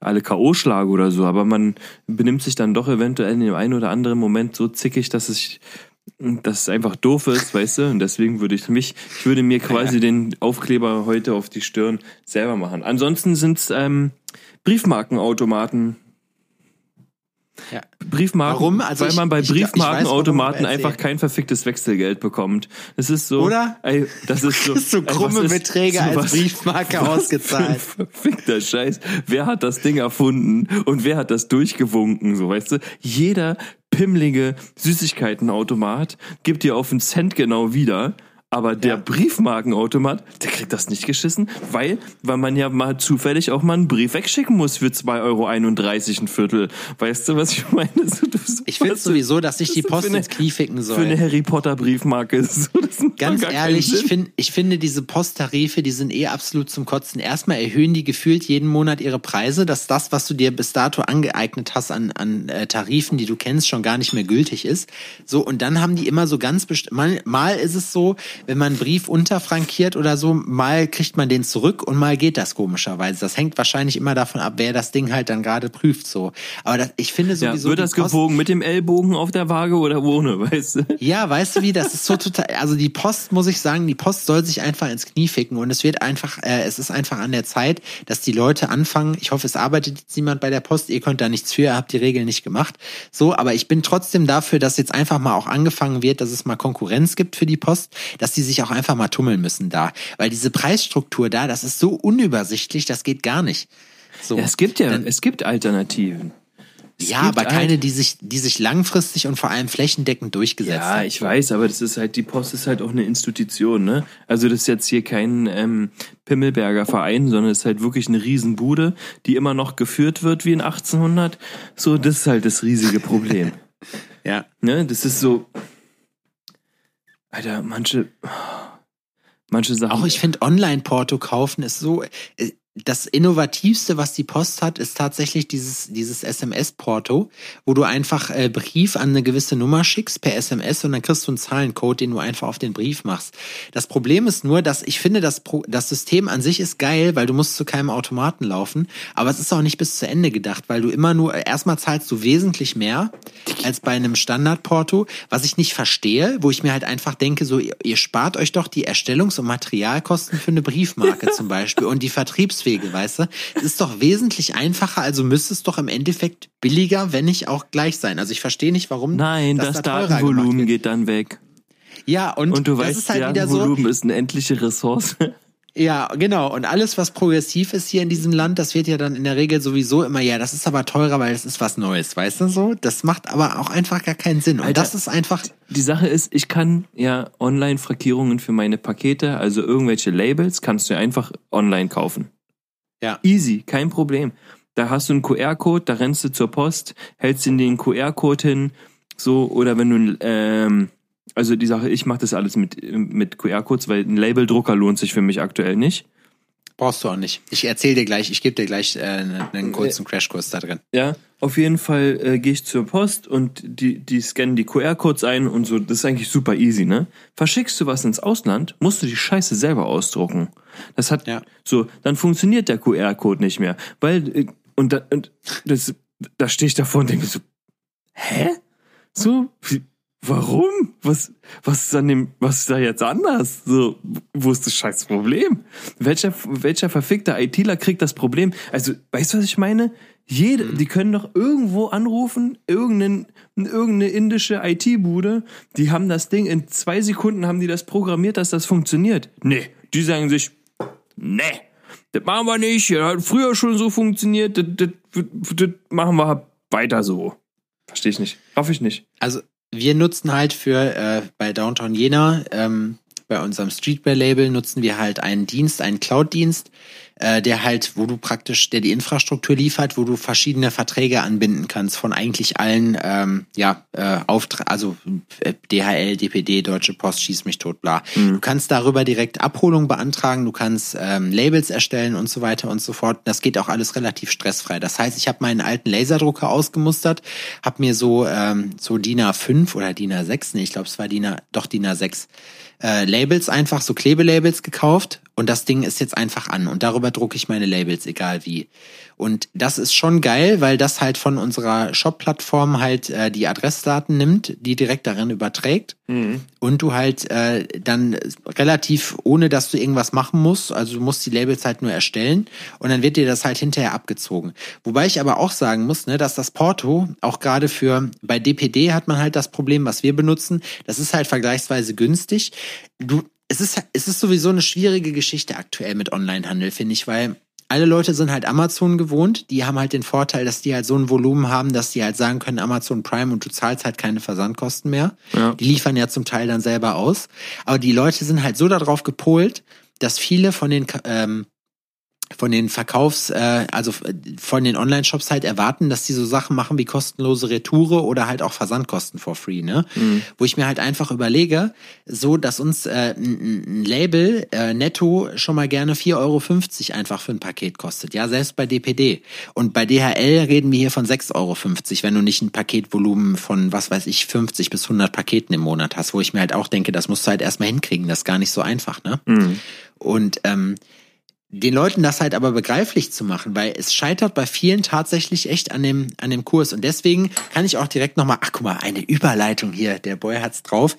alle K.O. schlage oder so, aber man benimmt sich dann doch eventuell in dem einen oder anderen Moment so zickig, dass es dass es einfach doof ist, weißt du? Und deswegen würde ich mich, ich würde mir quasi den Aufkleber heute auf die Stirn selber machen. Ansonsten sind's ähm, Briefmarkenautomaten. Ja. Briefmarken, Warum? Also weil ich- man bei Briefmarkenautomaten einfach kein verficktes Wechselgeld bekommt. Das ist so. Oder? Ey, das ist so. so ey, krumme ist Beträge als was- Briefmarke was ausgezahlt. Verfickter Scheiß. Wer hat das Ding erfunden und wer hat das durchgewunken? So, weißt du? Jeder pimmlige Süßigkeitenautomat gibt dir auf einen Cent genau wieder. Aber der Ja. Briefmarkenautomat, der kriegt das nicht geschissen, weil, weil man ja mal zufällig auch mal einen Brief wegschicken muss für 2,31 Euro ein Viertel. Weißt du, was ich meine? So, Ich finde sowieso, dass sich was die Post ins Knie ficken soll. Für eine Harry Potter Briefmarke. So, das Ganz ehrlich, ich, find, ich finde diese Posttarife, die sind eh absolut zum Kotzen. Erstmal erhöhen die gefühlt jeden Monat ihre Preise, dass das, was du dir bis dato angeeignet hast an, an äh, Tarifen, die du kennst, schon gar nicht mehr gültig ist. So, und dann haben die immer so ganz best mal, mal ist es so, wenn man einen Brief unterfrankiert oder so, mal kriegt man den zurück und mal geht das komischerweise. Das hängt wahrscheinlich immer davon ab, wer das Ding halt dann gerade prüft. so. Aber das, ich finde Ja, sowieso. wird die das gewogen mit dem Ellbogen auf der Waage oder ohne, weißt du? ja, weißt du wie, das ist so total, also die Post, muss ich sagen, die Post soll sich einfach ins Knie ficken und es wird einfach, äh, es ist einfach an der Zeit, dass die Leute anfangen, ich hoffe, es arbeitet jetzt niemand bei der Post, ihr könnt da nichts für, ihr habt die Regeln nicht gemacht, so, aber ich bin trotzdem dafür, dass jetzt einfach mal auch angefangen wird, dass es mal Konkurrenz gibt für die Post, dass die sich auch einfach mal tummeln müssen da, weil diese Preisstruktur da, das ist so unübersichtlich, das geht gar nicht. So. Ja, es gibt ja, es gibt Alternativen. Es ja, gibt aber keine, die sich, die sich langfristig und vor allem flächendeckend durchgesetzt Ja, haben. ich weiß, aber das ist halt, die Post ist halt auch eine Institution, ne? Also das ist jetzt hier kein ähm, Pimmelberger Verein, sondern es ist halt wirklich eine Riesenbude, die immer noch geführt wird wie in 1800. So, das ist halt das riesige Problem. Ja. ne? Das ist so, Alter, manche, manche Sachen. Auch ich finde Online-Porto kaufen ist so. Äh, das Innovativste, was die Post hat, ist tatsächlich dieses, dieses SMS-Porto, wo du einfach äh, Brief an eine gewisse Nummer schickst per SMS und dann kriegst du einen Zahlencode, den du einfach auf den Brief machst. Das Problem ist nur, dass ich finde, das, Pro das System an sich ist geil, weil du musst zu keinem Automaten laufen, aber es ist auch nicht bis zu Ende gedacht, weil du immer nur, erstmal zahlst du wesentlich mehr als bei einem Standardporto, was ich nicht verstehe, wo ich mir halt einfach denke, so, ihr, ihr spart euch doch die Erstellungs- und Materialkosten für eine Briefmarke zum Beispiel und die Vertriebs Fußwege, weißt du? Das ist doch wesentlich einfacher, also müsste es doch im Endeffekt billiger, wenn nicht auch gleich sein. Also ich verstehe nicht, warum. Nein, das, das da Datenvolumen geht dann weg. Ja, und, und du weißt, ist halt Datenvolumen so, ist eine endliche Ressource. Ja, genau. Und alles, was progressiv ist hier in diesem Land, das wird ja dann in der Regel sowieso immer, ja, das ist aber teurer, weil das ist was Neues, weißt du so? Das macht aber auch einfach gar keinen Sinn. Und Alter, das ist einfach. Die Sache ist, ich kann ja Online-Frankierungen für meine Pakete, also irgendwelche Labels, kannst du ja einfach online kaufen. Ja. Easy, kein Problem. Da hast du einen QR-Code, da rennst du zur Post, hältst in den QR-Code hin, so, oder wenn du, ähm, also die Sache, ich mache das alles mit, mit QR-Codes, weil ein Labeldrucker lohnt sich für mich aktuell nicht. Brauchst du auch nicht. Ich erzähle dir gleich, ich gebe dir gleich äh, einen kurzen Crashkurs da drin. Ja, auf jeden Fall äh, gehe ich zur Post und die, die scannen die QR-Codes ein und so. Das ist eigentlich super easy, ne? Verschickst du was ins Ausland, musst du die Scheiße selber ausdrucken. Das hat ja. so, dann funktioniert der QR-Code nicht mehr. Weil, äh, und, da, und das, da stehe ich davor und denke so, hä? So, wie, warum? Was, was ist an dem, was ist da jetzt anders? So, wo ist das scheiß Problem? Welcher, welcher verfickte ITler kriegt das Problem? Also, weißt du, was ich meine? Jede, mhm. die können doch irgendwo anrufen, irgendeine, irgendeine indische IT-Bude, die haben das Ding, in zwei Sekunden haben die das programmiert, dass das funktioniert. Nee, die sagen sich, nee, das machen wir nicht, das hat früher schon so funktioniert, das, das, das machen wir weiter so. Verstehe ich nicht. Hoffe ich nicht. Also wir nutzen halt für äh, bei Downtown Jena, ähm, bei unserem Streetwear-Label nutzen wir halt einen Dienst, einen Cloud-Dienst, äh, der halt, wo du praktisch, der die Infrastruktur liefert, wo du verschiedene Verträge anbinden kannst von eigentlich allen, ähm, ja, äh, Auftrag, also äh, DHL, DPD, Deutsche Post, schieß mich tot, bla. Mhm. Du kannst darüber direkt Abholung beantragen, du kannst ähm, Labels erstellen und so weiter und so fort. Das geht auch alles relativ stressfrei. Das heißt, ich habe meinen alten Laserdrucker ausgemustert, habe mir so ähm, so DIN A5 oder DIN A6, nee, ich glaube es war DIN A, doch DIN A6 äh, Labels einfach, so Klebelabels gekauft und das Ding ist jetzt einfach an und darüber drucke ich meine Labels, egal wie. Und das ist schon geil, weil das halt von unserer Shop-Plattform halt äh, die Adressdaten nimmt, die direkt darin überträgt. Mhm. Und du halt äh, dann relativ, ohne dass du irgendwas machen musst, also du musst die Labels halt nur erstellen und dann wird dir das halt hinterher abgezogen. Wobei ich aber auch sagen muss, ne, dass das Porto auch gerade für, bei DPD hat man halt das Problem, was wir benutzen, das ist halt vergleichsweise günstig. Du, es ist, es ist sowieso eine schwierige Geschichte aktuell mit Onlinehandel, finde ich, weil alle Leute sind halt Amazon gewohnt. Die haben halt den Vorteil, dass die halt so ein Volumen haben, dass die halt sagen können, Amazon Prime und du zahlst halt keine Versandkosten mehr. Ja. Die liefern ja zum Teil dann selber aus. Aber die Leute sind halt so darauf gepolt, dass viele von den ähm, von den Verkaufs, äh, also von den Online-Shops halt erwarten, dass die so Sachen machen wie kostenlose Retoure oder halt auch Versandkosten for free, ne? Mhm. Wo ich mir halt einfach überlege, so dass uns äh, ein, Label äh, netto schon mal gerne 4,50 Euro einfach für ein Paket kostet. Ja, selbst bei DPD. Und bei DHL reden wir hier von 6,50 Euro, wenn du nicht ein Paketvolumen von, was weiß ich, 50 bis 100 Paketen im Monat hast, wo ich mir halt auch denke, das musst du halt erstmal hinkriegen, das ist gar nicht so einfach, ne? Mhm. Und ähm, den Leuten das halt aber begreiflich zu machen, weil es scheitert bei vielen tatsächlich echt an dem, an dem Kurs. Und deswegen kann ich auch direkt nochmal, ach guck mal, eine Überleitung hier, der Boy hat's drauf.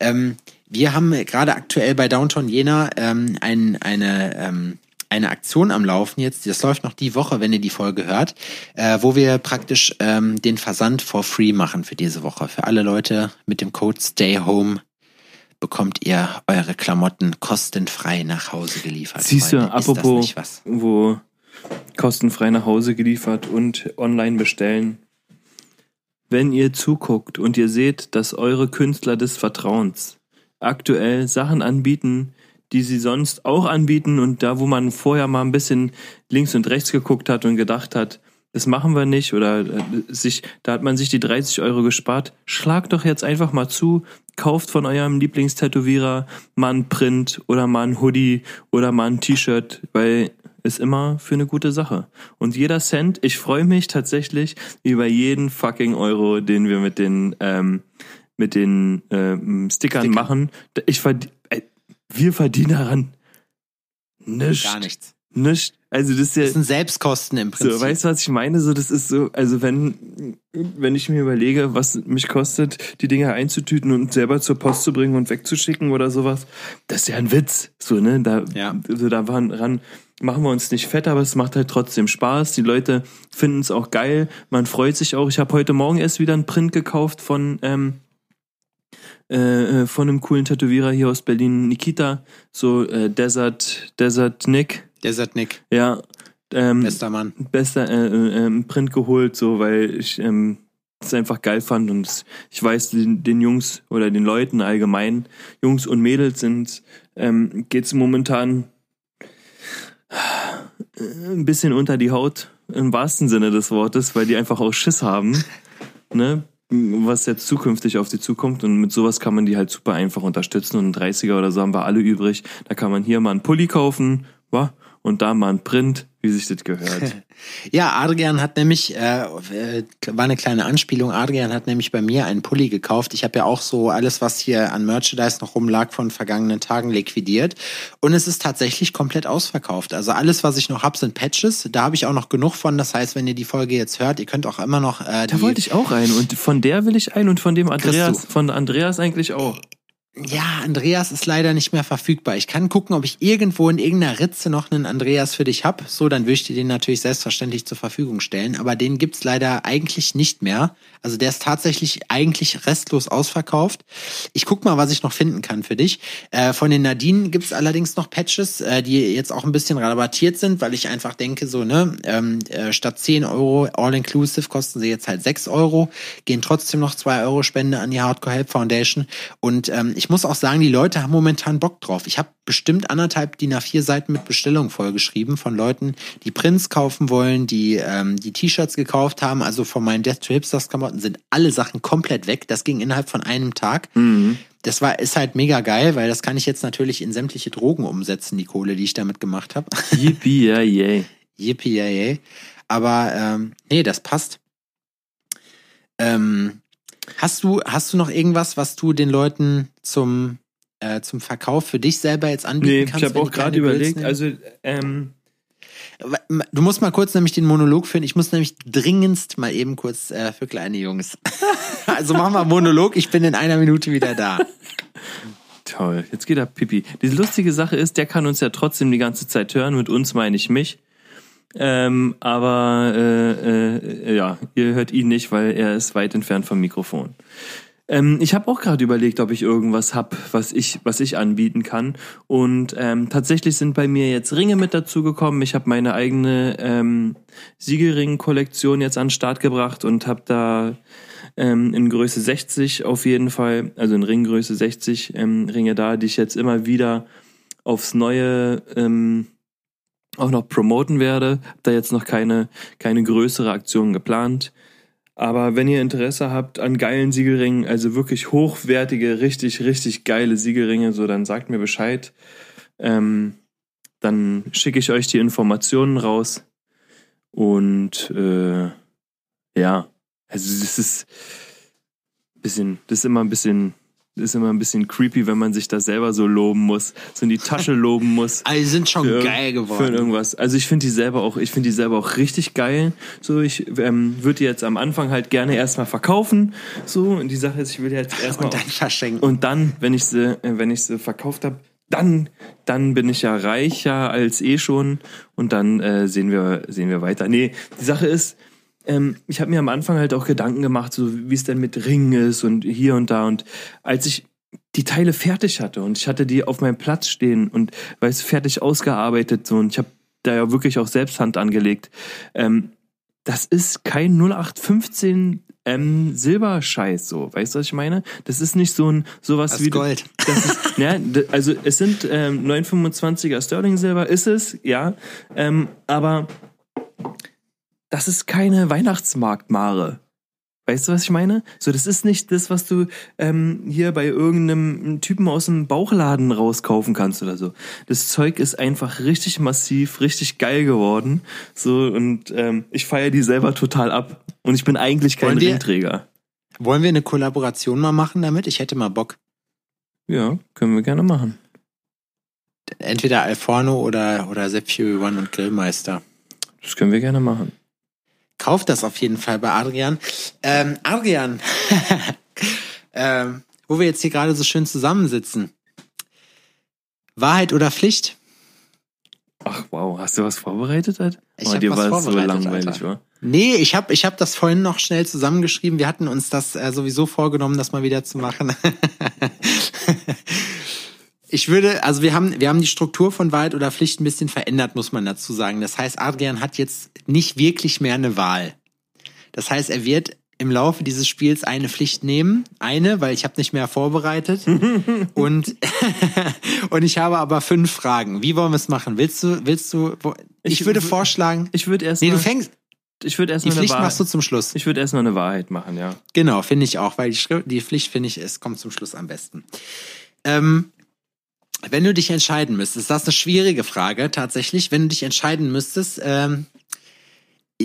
Ähm, wir haben gerade aktuell bei Downtown Jena ähm, ein, eine, ähm, eine Aktion am Laufen jetzt, das läuft noch die Woche, wenn ihr die Folge hört, äh, wo wir praktisch ähm, den Versand for free machen für diese Woche. Für alle Leute mit dem Code Stay Home bekommt ihr eure Klamotten kostenfrei nach Hause geliefert. Siehst du, apropos, wo kostenfrei nach Hause geliefert und online bestellen. Wenn ihr zuguckt und ihr seht, dass eure Künstler des Vertrauens aktuell Sachen anbieten, die sie sonst auch anbieten und da, wo man vorher mal ein bisschen links und rechts geguckt hat und gedacht hat, das machen wir nicht oder äh, sich, da hat man sich die 30 Euro gespart. Schlagt doch jetzt einfach mal zu, kauft von eurem Lieblingstätowierer mal einen Print oder mal ein Hoodie oder mal ein T-Shirt, weil ist immer für eine gute Sache. Und jeder Cent, ich freue mich tatsächlich über jeden fucking Euro, den wir mit den ähm, mit den ähm, Stickern Sticker. machen. Ich verdien, äh, wir verdienen daran nichts. Gar nichts. Nichts. Also das ist ja Das sind Selbstkosten im Prinzip. so, weißt du, was ich meine? So, das ist so, also wenn, wenn ich mir überlege, was mich kostet, die Dinge einzutüten und selber zur Post zu bringen und wegzuschicken oder sowas, das ist ja ein Witz. So, ne? Da, Ja. so, da waren ran, machen wir uns nicht fett, aber es macht halt trotzdem Spaß. Die Leute finden es auch geil. Man freut sich auch. Ich habe heute Morgen erst wieder einen Print gekauft von, ähm, äh, von einem coolen Tätowierer hier aus Berlin, Nikita, so äh, Desert, Desert Nick, Desert Nick, ja. Ähm, bester Mann. bester äh, äh, ähm, Print geholt, so weil ich ähm, es einfach geil fand und es, ich weiß den, den Jungs oder den Leuten allgemein, Jungs und Mädels sind ähm, geht's momentan äh, ein bisschen unter die Haut im wahrsten Sinne des Wortes, weil die einfach auch Schiss haben, ne? Was jetzt zukünftig auf sie zukommt und mit sowas kann man die halt super einfach unterstützen und ein 30er oder so haben wir alle übrig. Da kann man hier mal einen Pulli kaufen, wa? Und da mal einen Print, wie sich das gehört. Ja, Adrian hat nämlich, äh, äh, war eine kleine Anspielung, Adrian hat nämlich bei mir einen Pulli gekauft. Ich habe ja auch so alles, was hier an Merchandise noch rumlag von vergangenen Tagen liquidiert. Und es ist tatsächlich komplett ausverkauft. Also alles, was ich noch hab, sind Patches. Da habe ich auch noch genug von. Das heißt, wenn ihr die Folge jetzt hört, ihr könnt auch immer noch äh, die Da wollte ich auch einen und von der will ich einen und von dem Andreas, von Andreas eigentlich auch. Ja, Andreas ist leider nicht mehr verfügbar. Ich kann gucken, ob ich irgendwo in irgendeiner Ritze noch einen Andreas für dich hab. So, dann würde ich dir den natürlich selbstverständlich zur Verfügung stellen. Aber den gibt's leider eigentlich nicht mehr. Also der ist tatsächlich eigentlich restlos ausverkauft. Ich guck mal, was ich noch finden kann für dich. Äh, von den Nadine gibt's allerdings noch Patches, äh, die jetzt auch ein bisschen rabattiert sind, weil ich einfach denke, so, ne, ähm, äh, statt 10 Euro All-Inclusive kosten sie jetzt halt 6 Euro, gehen trotzdem noch 2 Euro Spende an die Hardcore Help Foundation. Und ähm, ich muss auch sagen, die Leute haben momentan Bock drauf. Ich habe bestimmt anderthalb DIN A4 Seiten mit Bestellung vollgeschrieben von Leuten, die Prints kaufen wollen, die ähm, die T-Shirts gekauft haben. Also von meinen Death to Hipsters Klamotten sind alle Sachen komplett weg. Das ging innerhalb von einem Tag. Das war ist halt mega geil, weil das kann ich jetzt natürlich in sämtliche Drogen umsetzen, die Kohle, die ich damit gemacht habe. Yippie, ja, yay. Yippie, yay, yay. Aber ähm, nee, das passt. Ähm, hast du hast du noch irgendwas, was du den Leuten zum äh, zum Verkauf für dich selber jetzt anbieten Nee, kannst? ich habe auch gerade überlegt, also ähm, Du musst mal kurz nämlich den Monolog führen. Ich muss nämlich dringendst mal eben kurz äh, für kleine Jungs. also mach mal Monolog, ich bin in einer Minute wieder da. toll, jetzt geht er Pipi. Die lustige Sache ist, der kann uns ja trotzdem die ganze Zeit hören, mit uns meine ich mich. Ähm, aber äh, äh, ja, ihr hört ihn nicht, weil er ist weit entfernt vom Mikrofon. Ähm, ich habe auch gerade überlegt, ob ich irgendwas hab, was ich, was ich anbieten kann. Und ähm, tatsächlich sind bei mir jetzt Ringe mit dazu gekommen. Ich habe meine eigene ähm, Siegelring-Kollektion jetzt an den Start gebracht und habe da ähm, in Größe 60 auf jeden Fall, also in Ringgröße 60 ähm, Ringe da, die ich jetzt immer wieder aufs Neue ähm, auch noch promoten werde. Hab da jetzt noch keine, keine größere Aktion geplant. Aber wenn ihr Interesse habt an geilen Siegelringen, also wirklich hochwertige, richtig, richtig geile Siegelringe, so dann sagt mir Bescheid. Ähm, dann schicke ich euch die Informationen raus. Und äh, ja, also das ist bisschen, das ist immer ein bisschen, ist immer ein bisschen creepy, wenn man sich da selber so loben muss, so in die Tasche loben muss. Also die sind schon Für- geil Für geworden. irgendwas. Also ich finde die selber auch, ich finde die selber auch richtig geil. So, ich ähm, würde die jetzt am Anfang halt gerne erstmal verkaufen. So, und die Sache ist, ich will jetzt erstmal Und dann verschenken. und dann, wenn ich sie, äh, wenn ich sie verkauft habe, dann, dann bin ich ja reicher als eh schon und dann äh, sehen wir, sehen wir weiter. Nee, die Sache ist, ähm, ich habe mir am Anfang halt auch Gedanken gemacht, so wie es denn mit Ringen ist und hier und da. Und als ich die Teile fertig hatte und ich hatte die auf meinem Platz stehen und weiß fertig ausgearbeitet so und ich habe da ja wirklich auch selbst Hand angelegt. Ähm, das ist kein 0815 ähm, Silberscheiß so, weißt du, was ich meine? Das ist nicht so ein sowas Das wie Gold. das ist, ja, d- also es sind ähm, 925er Sterling Silber, ist es, ja, ähm, aber das ist keine Weihnachtsmarktmare. Weißt du, was ich meine? So, das ist nicht das, was du ähm, hier bei irgendeinem Typen aus dem Bauchladen rauskaufen kannst oder so. Das Zeug ist einfach richtig massiv, richtig geil geworden. So, und ähm, ich feiere die selber total ab. Und ich bin eigentlich kein Wollen wir- Ringträger. Wollen wir eine Kollaboration mal machen damit? Ich hätte mal Bock. Ja, können wir gerne machen. Entweder Alforno oder, oder Sepp Fury One und Grillmeister. Das können wir gerne machen. Kauft das auf jeden Fall bei Adrian. Ähm, Adrian, ähm, wo wir jetzt hier gerade so schön zusammensitzen. Wahrheit oder Pflicht? Ach wow, hast du was vorbereitet? Ed? Ich oh, dir was war es so langweilig, Alter. wa? Nee, ich habe ich hab das vorhin noch schnell zusammengeschrieben. Wir hatten uns das äh, sowieso vorgenommen, das mal wieder zu machen. ich würde, also wir haben, wir haben die Struktur von Wahrheit oder Pflicht ein bisschen verändert, muss man dazu sagen. Das heißt, Adrian hat jetzt nicht wirklich mehr eine Wahl. Das heißt, er wird im Laufe dieses Spiels eine Pflicht nehmen. Eine, weil ich habe nicht mehr vorbereitet. und, und ich habe aber fünf Fragen. Wie wollen wir es machen? Willst du, willst du, wo, ich, Ich würde wür- vorschlagen, Ich würde erst nee, du mal, fängst, ich würde erst die Pflicht Wahrheit, machst du zum Schluss. ich würde erst mal eine Wahrheit machen, ja. Genau, finde ich auch, weil die, die Pflicht, finde ich, es kommt zum Schluss am besten. Ähm, wenn du dich entscheiden müsstest, das ist eine schwierige Frage tatsächlich, wenn du dich entscheiden müsstest, ähm,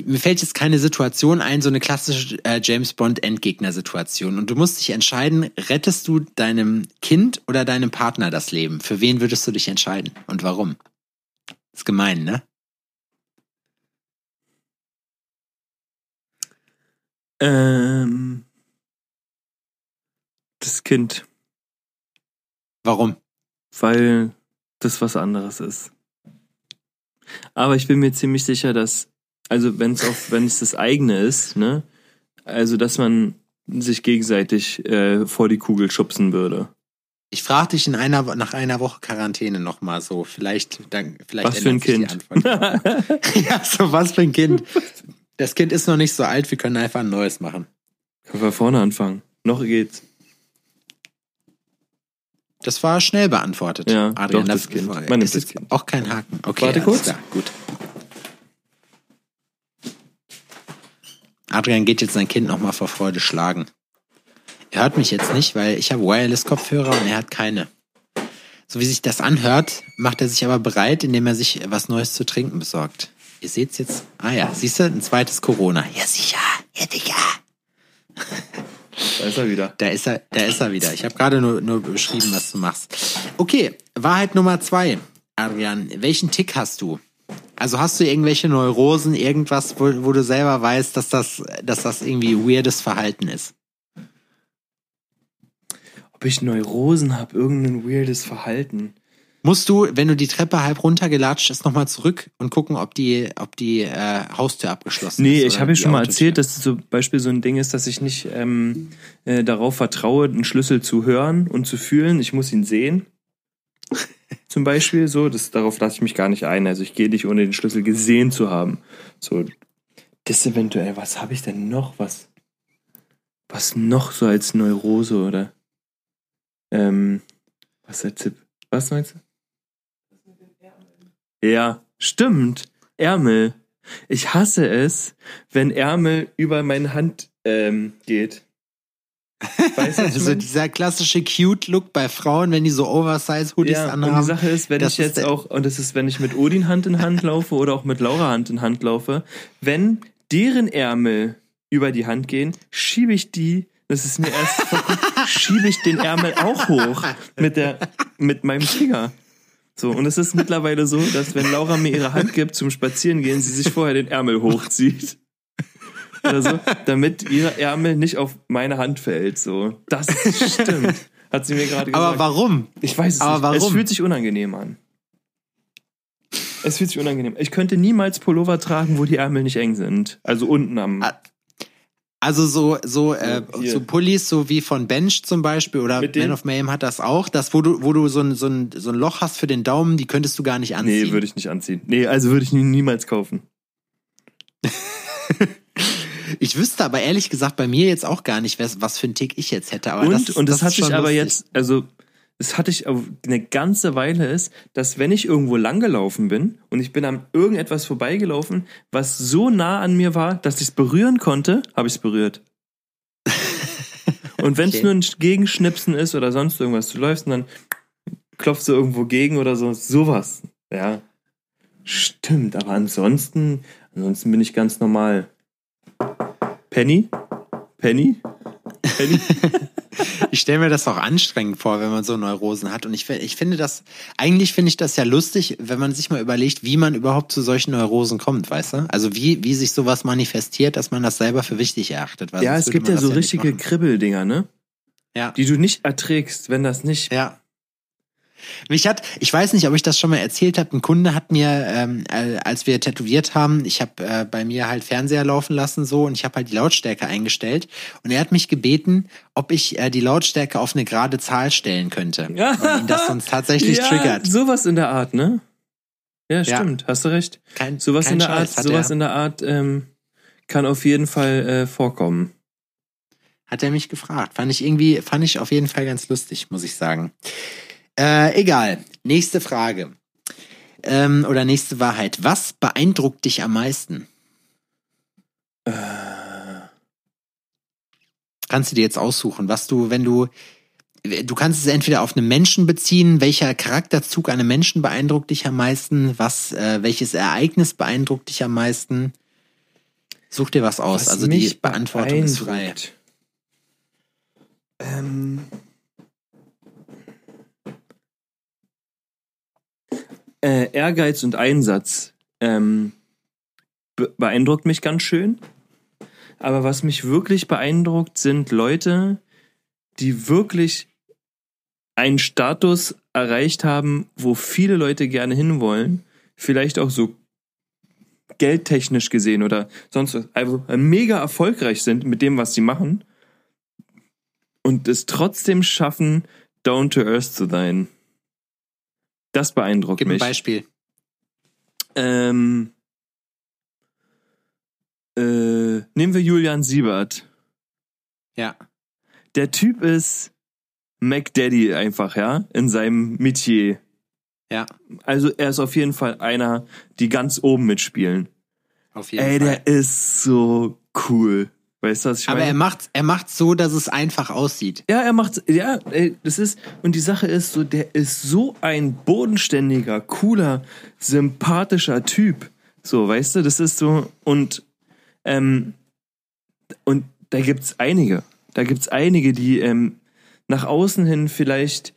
mir fällt jetzt keine Situation ein, so eine klassische äh, James Bond Endgegner-Situation. Und du musst dich entscheiden, rettest du deinem Kind oder deinem Partner das Leben? Für wen würdest du dich entscheiden und warum? Ist gemein, ne? Ähm, das Kind, Warum? Weil das was anderes ist. Aber ich bin mir ziemlich sicher, dass, also wenn es auf, wenn es das eigene ist, ne, also dass man sich gegenseitig äh, vor die Kugel schubsen würde. Ich frage dich in einer, nach einer Woche Quarantäne nochmal so. Vielleicht, dann, vielleicht Was für ein Antwort. ja, so was für ein Kind. Das Kind ist noch nicht so alt, wir können einfach ein neues machen. Können wir vorne anfangen? Noch geht's. Das war schnell beantwortet. Ja, Adrian, doch, das da- Kind. Man nimmt das Kind. Auch kein Haken. Okay, Warte kurz. Klar, gut. Adrian geht jetzt sein Kind nochmal vor Freude schlagen. Er hört mich jetzt nicht, weil ich habe Wireless-Kopfhörer und er hat keine. So wie sich das anhört, macht er sich aber bereit, indem er sich was Neues zu trinken besorgt. Ihr seht's jetzt. Ah ja, siehst du, ein zweites Corona. Ja, sicher. Ja, Digga. Da ist er wieder. Da ist er, da ist er wieder. Ich habe gerade nur, nur beschrieben, was du machst. Okay, Wahrheit Nummer zwei. Adrian, welchen Tick hast du? Also hast du irgendwelche Neurosen, irgendwas, wo, wo du selber weißt, dass das, dass das irgendwie weirdes Verhalten ist? Ob ich Neurosen habe, irgendein weirdes Verhalten. Musst du, wenn du die Treppe halb runtergelatscht ist, nochmal zurück und gucken, ob die, ob die äh, Haustür abgeschlossen Nee, ist? ich oder habe ja schon mal erzählt, dass zum Beispiel so ein Ding ist, dass ich nicht ähm, äh, darauf vertraue, einen Schlüssel zu hören und zu fühlen. Ich muss ihn sehen. Zum Beispiel so, das, darauf lasse ich mich gar nicht ein. Also ich gehe nicht, ohne den Schlüssel gesehen zu haben. So, das eventuell, was habe ich denn noch? Was, was noch so als Neurose oder? Ähm, was ist der Tipp? Was meinst du? Ja, stimmt. Ärmel. Ich hasse es, wenn Ärmel über meine Hand ähm, geht. Weißt du, Also dieser klassische Cute-Look bei Frauen, wenn die so Oversize-Hoodies Ja, und anhaben. die Sache ist, wenn ich jetzt auch, und das ist, wenn ich mit Odin Hand in Hand laufe oder auch mit Laura Hand in Hand laufe, wenn deren Ärmel über die Hand gehen, schiebe ich die, das ist mir erst, schiebe ich den Ärmel auch hoch mit der, mit meinem Finger. So, und es ist mittlerweile so, dass wenn Laura mir ihre Hand gibt zum Spazierengehen, sie sich vorher den Ärmel hochzieht. Oder so, damit ihr Ärmel nicht auf meine Hand fällt. So, das stimmt. Hat sie mir gerade gesagt. Aber warum? Ich weiß es Aber nicht. Es warum? fühlt sich unangenehm an. Es fühlt sich unangenehm. Ich könnte niemals Pullover tragen, wo die Ärmel nicht eng sind. Also unten am. Also so so äh, hier. so Pullis, so wie von Bench zum Beispiel oder Man of Mayhem hat das auch, das wo du wo du so ein, so ein so ein Loch hast für den Daumen, die könntest du gar nicht anziehen. nee, würde ich nicht anziehen. Nee, also würde ich nie, niemals kaufen. ich wüsste aber ehrlich gesagt bei mir jetzt auch gar nicht, was, was für ein Tick ich jetzt hätte. Aber das, und ist- und das, ist hatte ich schon aber lustig. jetzt, also das hatte ich eine ganze Weile ist, dass wenn ich irgendwo langgelaufen bin und ich bin an irgendetwas vorbeigelaufen, was so nah an mir war, dass ich es berühren konnte, habe ich es berührt. Und wenn es nur ein Gegenschnipsen ist oder sonst irgendwas, du läufst und dann klopfst du irgendwo gegen oder so, sowas. Ja. Stimmt, aber ansonsten, ansonsten bin ich ganz normal. Penny? Penny? Ich stelle mir das auch anstrengend vor, wenn man so Neurosen hat. Und ich, ich finde das, eigentlich finde ich das ja lustig, wenn man sich mal überlegt, wie man überhaupt zu solchen Neurosen kommt, weißt du? Also wie, wie sich sowas manifestiert, dass man das selber für wichtig erachtet. Ja, es gibt ja so nicht richtige. Kribbeldinger, ne? Ja. Die du nicht erträgst, wenn das nicht. Ja. Mich hat, ich weiß nicht, ob ich das schon mal erzählt habe. Ein Kunde hat mir, ähm, äh, als wir tätowiert haben, ich habe äh, bei mir halt Fernseher laufen lassen so und ich habe halt die Lautstärke eingestellt und er hat mich gebeten, ob ich äh, die Lautstärke auf eine gerade Zahl stellen könnte, weil ihn das sonst tatsächlich ja, triggert. Sowas in der Art, ne? Ja, Ja. stimmt, hast du recht. Kein, Sowas kein in der Scheiß, Art, sowas er, in der Art ähm, kann auf jeden Fall äh, vorkommen. hat er mich gefragt. Fand ich irgendwie, fand ich auf jeden Fall ganz lustig, muss ich sagen. Äh, egal. Nächste Frage. Ähm, oder nächste Wahrheit. Was beeindruckt dich am meisten? Äh, kannst du dir jetzt aussuchen, was du, wenn du, du kannst es entweder auf einen Menschen beziehen, welcher Charakterzug einem Menschen beeindruckt dich am meisten, was, äh, welches Ereignis beeindruckt dich am meisten. Such dir was aus, was also die Beantwortung ist frei. Ähm, äh, Ehrgeiz und Einsatz ähm, be beeindruckt mich ganz schön. Aber was mich wirklich beeindruckt, sind Leute, die wirklich einen Status erreicht haben, wo viele Leute gerne hinwollen. Vielleicht auch so geldtechnisch gesehen oder sonst was. Also mega erfolgreich sind mit dem, was sie machen. Und es trotzdem schaffen, down to earth zu sein. Das beeindruckt Gib ein mich. Beispiel. Ähm, äh, nehmen wir Julian Siebert. Ja. Der Typ ist McDaddy einfach, ja, in seinem Metier. Ja, Also er ist auf jeden Fall einer, die ganz oben mitspielen. auf jeden Ey, Fall. der ist so cool. Weißt du, was ich Aber er meine? macht, er macht so, dass es einfach aussieht. Ja, er macht, ja, ey, das ist, und die Sache ist so, der ist so ein bodenständiger, cooler, sympathischer Typ. So, weißt du, das ist so, und, ähm, und da gibt's einige. Da gibt's einige, die, ähm, nach außen hin vielleicht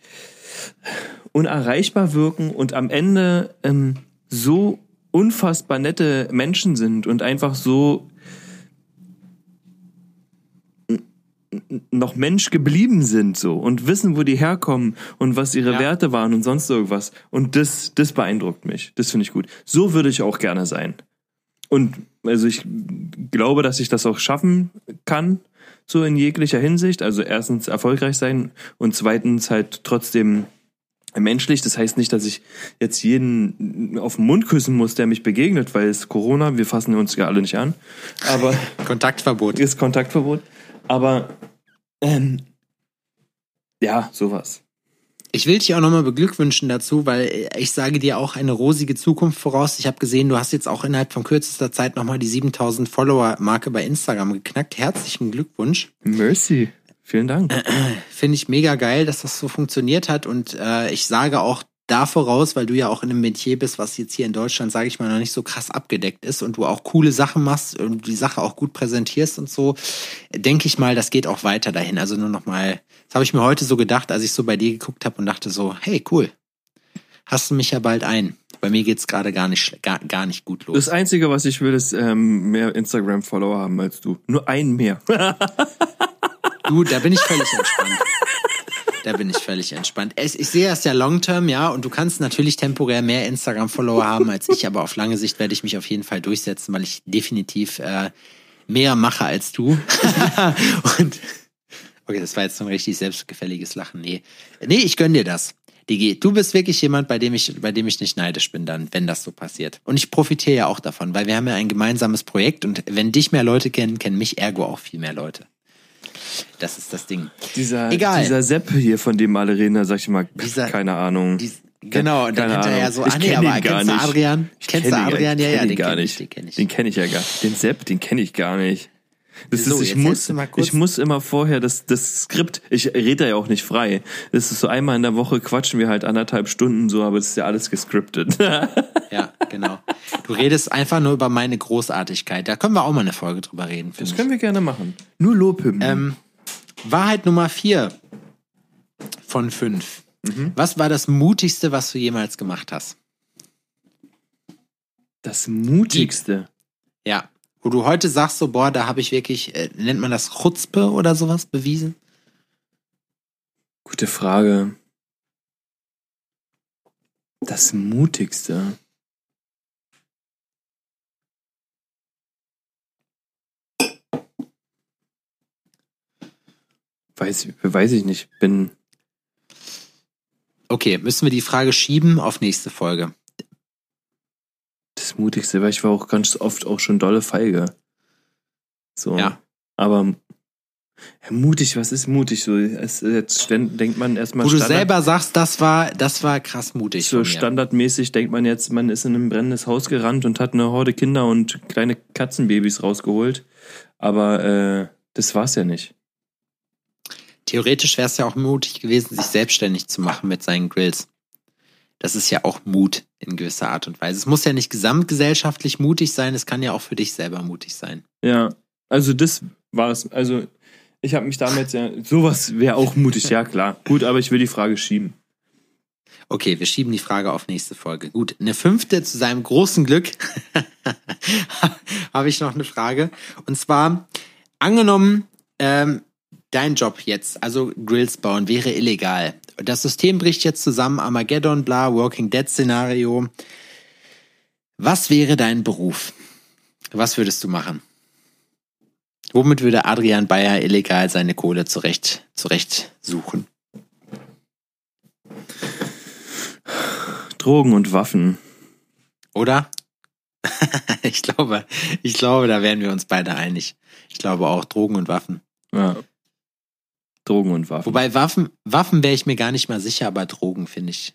unerreichbar wirken und am Ende, ähm, so unfassbar nette Menschen sind und einfach so noch Mensch geblieben sind so und wissen, wo die herkommen und was ihre Ja. Werte waren und sonst irgendwas. Und das, das beeindruckt mich. Das finde ich gut. So würde ich auch gerne sein. Und also ich glaube, dass ich das auch schaffen kann, so in jeglicher Hinsicht. Also erstens erfolgreich sein und zweitens halt trotzdem menschlich. Das heißt nicht, dass ich jetzt jeden auf den Mund küssen muss, der mich begegnet, weil es Corona, wir fassen uns ja alle nicht an. Aber Kontaktverbot. ist Kontaktverbot. Aber ähm, ja, sowas. Ich will dich auch nochmal beglückwünschen dazu, weil ich sage dir auch eine rosige Zukunft voraus. Ich habe gesehen, du hast jetzt auch innerhalb von kürzester Zeit nochmal die 7000 Follower-Marke bei Instagram geknackt. Herzlichen Glückwunsch. Mercy. Vielen Dank. Finde ich mega geil, dass das so funktioniert hat. Und äh, ich sage auch da voraus, weil du ja auch in einem Metier bist, was jetzt hier in Deutschland, sage ich mal, noch nicht so krass abgedeckt ist und du auch coole Sachen machst und die Sache auch gut präsentierst und so, denke ich mal, das geht auch weiter dahin. Also nur noch mal, das habe ich mir heute so gedacht, als ich so bei dir geguckt habe und dachte so, hey, cool, hast du mich ja bald ein. Bei mir geht's gerade gar nicht gar, gar nicht gut los. Das Einzige, was ich will, ist ähm, mehr Instagram-Follower haben als du. Nur einen mehr. Du, da bin ich völlig entspannt. Da bin ich völlig entspannt. Es, ich sehe das ja long term, ja, und du kannst natürlich temporär mehr Instagram-Follower haben als ich, aber auf lange Sicht werde ich mich auf jeden Fall durchsetzen, weil ich definitiv äh, mehr mache als du. und okay, das war jetzt so ein richtig selbstgefälliges Lachen. Nee. Nee, ich gönn dir das. Digi, du bist wirklich jemand, bei dem ich, bei dem ich nicht neidisch bin dann, wenn das so passiert. Und ich profitiere ja auch davon, weil wir haben ja ein gemeinsames Projekt und wenn dich mehr Leute kennen, kennen mich ergo auch viel mehr Leute. Das ist das Ding. Dieser, Egal. dieser Sepp hier, von dem alle reden, da sag ich mal, Dieser- keine Ahnung. Dies, genau, und dann hinterher Ahnung. so, Ich ah nee, aber gar kennst du nicht. Adrian? Ich Kennst du gar- Adrian? Ja, ja, den gar kenn nicht. ich, den kenn ich. Den kenne ich ja gar Den Sepp, den kenne ich gar nicht. Das So, ist, ich muss, ich muss immer vorher das, das Skript, ich rede da ja auch nicht frei. Das ist so einmal in der Woche quatschen wir halt anderthalb Stunden so, aber das ist ja alles gescriptet. Ja, genau. Du redest einfach nur über meine Großartigkeit. Da können wir auch mal eine Folge drüber reden. finde Das ich. können wir gerne machen. Nur Lobhymnen. Ähm, Wahrheit Nummer vier von fünf. Mhm. Was war das Mutigste, was du jemals gemacht hast? das Mutigste. Ja. Wo du heute sagst, so, boah, da habe ich wirklich, äh, nennt man das Chutzpe oder sowas bewiesen? Gute Frage. Das Mutigste. Weiß, weiß ich nicht. Bin, Okay, müssen wir die Frage schieben auf nächste Folge. Das Mutigste, weil ich war auch ganz oft auch schon dolle feige. So. Ja. Aber ja, mutig, was ist mutig? So, es, jetzt denkt man erstmal Wo du selber sagst, das war, das war krass mutig. so standardmäßig denkt man jetzt, man ist in ein brennendes Haus gerannt und hat eine Horde Kinder und kleine Katzenbabys rausgeholt. Aber äh, das war's ja nicht. Theoretisch wäre es ja auch mutig gewesen, sich selbstständig zu machen mit seinen Grills. Das ist ja auch Mut in gewisser Art und Weise. Es muss ja nicht gesamtgesellschaftlich mutig sein, es kann ja auch für dich selber mutig sein. Ja, also das war's. Also ich habe mich damit ja, sowas wäre auch mutig, ja klar. Gut, aber ich will die Frage schieben. Okay, wir schieben die Frage auf nächste Folge. Gut, eine fünfte zu seinem großen Glück habe ich noch eine Frage. Und zwar, angenommen, ähm, dein Job jetzt, also Grills bauen, wäre illegal. Das System bricht jetzt zusammen, Armageddon, bla, Walking Dead Szenario. Was wäre dein Beruf? Was würdest du machen? Womit würde Adrian Bayer illegal seine Kohle zurecht, zurecht suchen? Drogen und Waffen. Oder? ich glaube, ich glaube, da wären wir uns beide einig. Ich glaube auch Drogen und Waffen. Ja. Drogen und Waffen. Wobei Waffen, Waffen wäre ich mir gar nicht mal sicher, aber Drogen finde ich.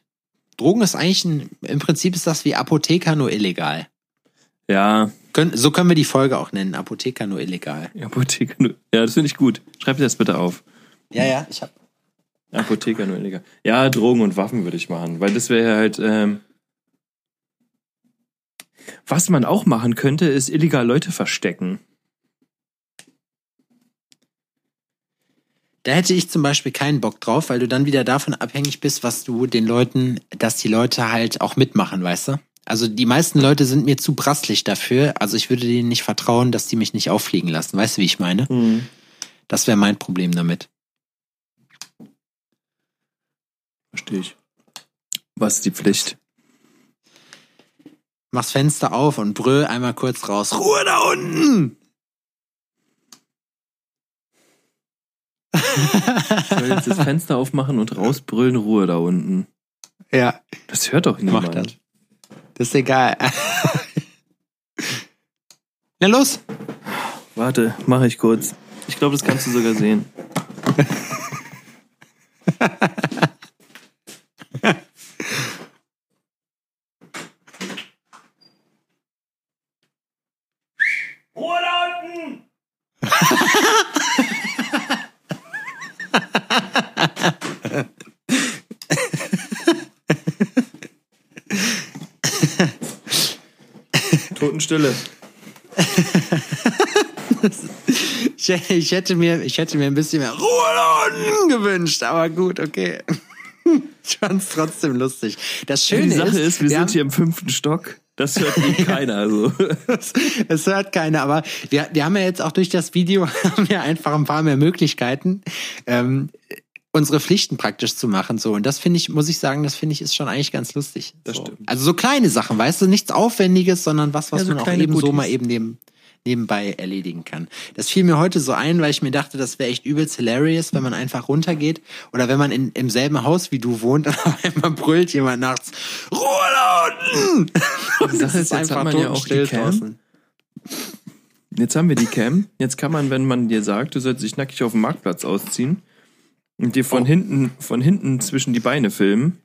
Drogen ist eigentlich ein, im Prinzip ist das wie Apotheker nur illegal. ja, Können, so können wir die Folge auch nennen, Apotheker nur illegal. Apotheker nur. Ja, das finde ich gut. Schreib dir das bitte auf. Ja, ja, ich hab. Apotheker nur illegal. Ja, Drogen und Waffen würde ich machen, weil das wäre halt. Ähm, was man auch machen könnte, ist illegal Leute verstecken. Da hätte ich zum Beispiel keinen Bock drauf, weil du dann wieder davon abhängig bist, was du den Leuten, dass die Leute halt auch mitmachen, weißt du? Also die meisten Leute sind mir zu brasslig dafür. Also ich würde denen nicht vertrauen, dass die mich nicht auffliegen lassen. Weißt du, wie ich meine? Das wäre mein Problem damit. Verstehe ich. Was ist die Pflicht? Mach's Fenster auf und brüll einmal kurz raus. Ruhe da unten! Ich soll jetzt das Fenster aufmachen und rausbrüllen, Ruhe da unten. Ja, Das hört doch niemand. mach das. Das ist egal. Na los! Warte, mache ich kurz. Ich glaube, das kannst du sogar sehen. Ruhe da unten! Totenstille. Ich, ich, hätte mir, ich hätte mir ein bisschen mehr Ruhe gewünscht, aber gut, okay. Ich fand's trotzdem lustig. Das Schöne Die Sache ist, ist, wir, sind haben- hier im fünften Stock. Das hört nie keiner. Also. Es hört keiner, aber wir, wir haben ja jetzt auch durch das Video haben wir einfach ein paar mehr Möglichkeiten, ähm, unsere Pflichten praktisch zu machen. So. Und das finde ich, muss ich sagen, das finde ich ist schon eigentlich ganz lustig. Das so. stimmt. Also so kleine Sachen, weißt du, nichts Aufwendiges, sondern was, was Ja, so man auch eben so Goodies. mal eben neben, nebenbei erledigen kann. Das fiel mir heute so ein, weil ich mir dachte, das wäre echt übelst hilarious, wenn man einfach runtergeht oder wenn man in, im selben Haus wie du wohnt und auf einmal brüllt jemand nachts, Ruhe da unten! Die Sache ist, jetzt hat man ja auch Cam. draußen. Jetzt haben wir die Cam. Jetzt kann man, wenn man dir sagt, du sollst dich nackig auf dem Marktplatz ausziehen und dir von Oh. hinten, von hinten zwischen die Beine filmen,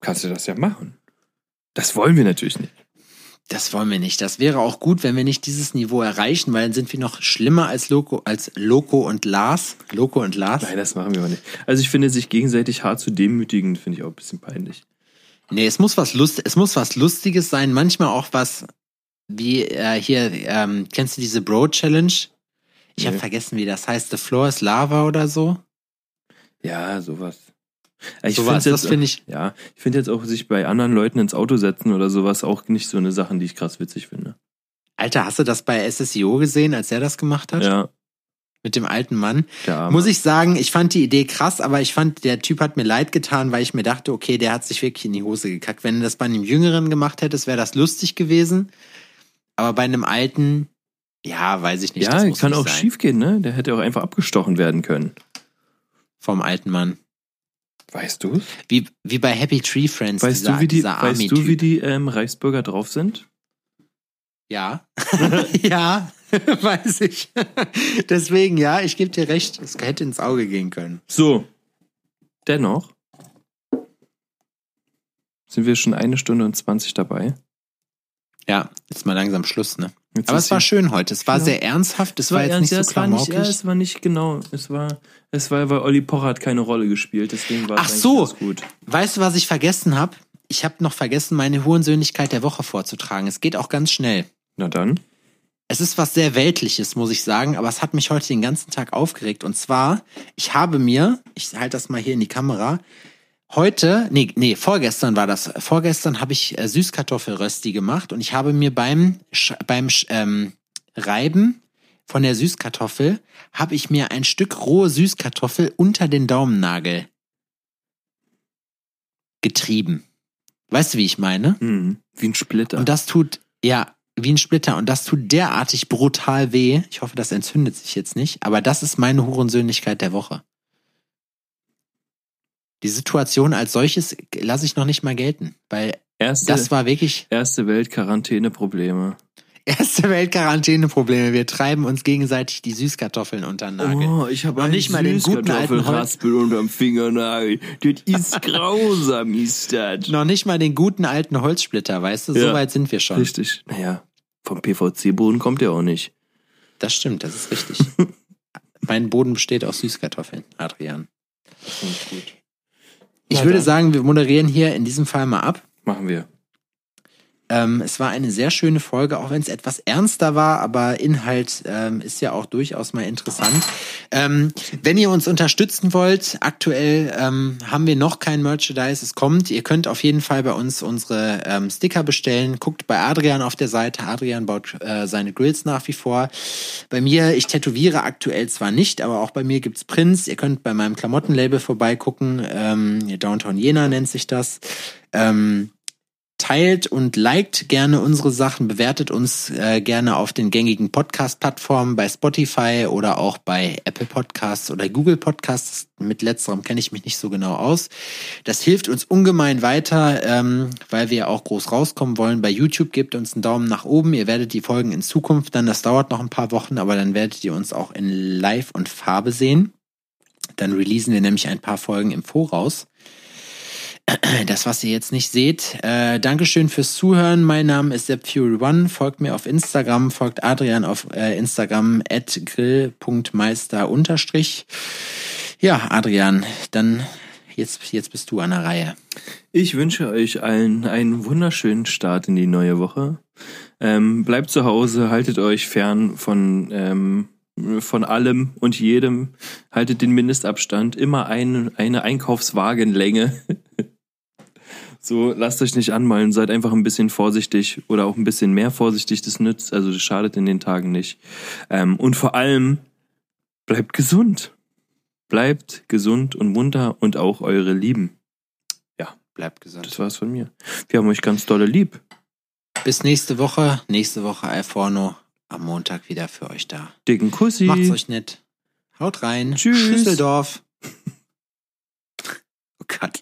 kannst du das ja machen. Das wollen wir natürlich nicht. Das wollen wir nicht. Das wäre auch gut, wenn wir nicht dieses Niveau erreichen, weil dann sind wir noch schlimmer als Loco, als Loco und Lars. Loco und Lars. Nein, das machen wir aber nicht. Also ich finde, sich gegenseitig hart zu demütigen, finde ich auch ein bisschen peinlich. Nee, es muss was Lust, es muss was Lustiges sein, manchmal auch was wie äh, hier, ähm, kennst du diese Bro Challenge? Ich habe Nee. vergessen, wie das heißt. The Floor is Lava oder so. Ja, sowas. Ich Sowas, find's jetzt- das finde ich- Ja, ich finde jetzt auch sich bei anderen Leuten ins Auto setzen oder sowas auch nicht so eine Sachen, die ich krass witzig finde. Alter, hast du das bei SSIO gesehen, als er das gemacht hat? Ja, Mit dem alten Mann. Arme. Muss ich sagen, ich fand die Idee krass, aber ich fand, der Typ hat mir leid getan, weil ich mir dachte, okay, der hat sich wirklich in die Hose gekackt. Wenn du das bei einem Jüngeren gemacht hättest, wäre das lustig gewesen. Aber bei einem alten, ja, weiß ich nicht. ja, kann auch sein. schief gehen, ne? Der hätte auch einfach abgestochen werden können. Vom alten Mann. Weißt du? Wie, wie bei Happy Tree Friends. Weißt dieser, du, wie die, weißt du, wie die ähm, Reichsbürger drauf sind? Ja. ja, weiß ich. Deswegen, ja, ich gebe dir recht, es hätte ins Auge gehen können. So. Dennoch sind wir schon eine Stunde und 20 dabei. Ja, ist mal langsam Schluss, ne? Jetzt Aber es war schön heute. Es war Ja. sehr ernsthaft. Es war, jetzt ernst, nicht so es war nicht, klamaukig. ja, es war nicht genau. Es war, es war, weil Olli Pocher hat keine Rolle gespielt, deswegen war Ach es so. ganz gut. Weißt du, was ich vergessen habe? Ich habe noch vergessen, meine Hurensöhnlichkeit der Woche vorzutragen. Es geht auch ganz schnell. Na dann. Es ist was sehr Weltliches, muss ich sagen, aber es hat mich heute den ganzen Tag aufgeregt. Und zwar, ich habe mir, ich halte das mal hier in die Kamera, heute, nee, nee, vorgestern war das, vorgestern habe ich äh, Süßkartoffelrösti gemacht und ich habe mir beim, beim ähm, Reiben von der Süßkartoffel, habe ich mir ein Stück rohe Süßkartoffel unter den Daumennagel getrieben. Weißt du, wie ich meine? Hm, wie ein Splitter. Und das tut, ja, wie ein Splitter. Und das tut derartig brutal weh. Ich hoffe, das entzündet sich jetzt nicht. Aber das ist meine Hurensöhnlichkeit der Woche. Die Situation als solches lasse ich noch nicht mal gelten. Weil erste, das war wirklich erste Welt Quarantäne-Probleme. erste Welt-Quarantäne-Probleme. Wir treiben uns gegenseitig die Süßkartoffeln unter den Nagel. Oh, ich habe Noch nicht mal den guten alten Holz. unterm Fingernagel. Das ist grausam, ist das. Noch nicht mal den guten alten Holzsplitter, weißt du? So Ja. weit sind wir schon. Richtig. Naja, vom PVC-Boden kommt der auch nicht. Das stimmt, das ist richtig. mein Boden besteht aus Süßkartoffeln, Adrian. Das finde ich gut. Ich würde sagen, wir moderieren hier in diesem Fall mal ab. Machen wir. Ähm, es war eine sehr schöne Folge, auch wenn es etwas ernster war, aber Inhalt ähm, ist ja auch durchaus mal interessant. Ähm, wenn ihr uns unterstützen wollt, aktuell ähm, haben wir noch kein Merchandise, es kommt. Ihr könnt auf jeden Fall bei uns unsere ähm, Sticker bestellen. Guckt bei Adrian auf der Seite. Adrian baut äh, seine Grills nach wie vor. Bei mir, ich tätowiere aktuell zwar nicht, aber auch bei mir gibt's Prints. Ihr könnt bei meinem Klamottenlabel vorbeigucken. Ähm, Downtown Jena nennt sich das. Ähm, teilt und liked gerne unsere Sachen, bewertet uns äh, gerne auf den gängigen Podcast-Plattformen bei Spotify oder auch bei Apple Podcasts oder Google Podcasts. Mit letzterem kenne ich mich nicht so genau aus. Das hilft uns ungemein weiter, ähm, weil wir auch groß rauskommen wollen. Bei YouTube gebt uns einen Daumen nach oben. Ihr werdet die Folgen in Zukunft dann, das dauert noch ein paar Wochen, aber dann werdet ihr uns auch in Live und Farbe sehen. Dann releasen wir nämlich ein paar Folgen im Voraus. Das, was ihr jetzt nicht seht. Äh, Dankeschön fürs Zuhören. Mein Name ist Sepp Fury One. Folgt mir auf Instagram, folgt Adrian auf äh, Instagram at grill.meister unterstrich. Ja, Adrian, dann jetzt, jetzt bist du an der Reihe. Ich wünsche euch allen einen wunderschönen Start in die neue Woche. Ähm, bleibt zu Hause, haltet euch fern von, ähm, von allem und jedem. Haltet den Mindestabstand, immer ein, eine Einkaufswagenlänge. so, lasst euch nicht anmalen, seid einfach ein bisschen vorsichtig oder auch ein bisschen mehr vorsichtig, das nützt, also das schadet in den Tagen nicht. Ähm, und vor allem, bleibt gesund. Bleibt gesund und munter und auch eure Lieben. Bleibt gesund. Das war's von mir. Wir haben euch ganz dolle lieb. Bis nächste Woche. Nächste Woche Alforno. Am Montag wieder für euch da. Dicken Kussi. Macht's euch nett. Haut rein. Tschüss. Schüsseldorf. Oh Gott.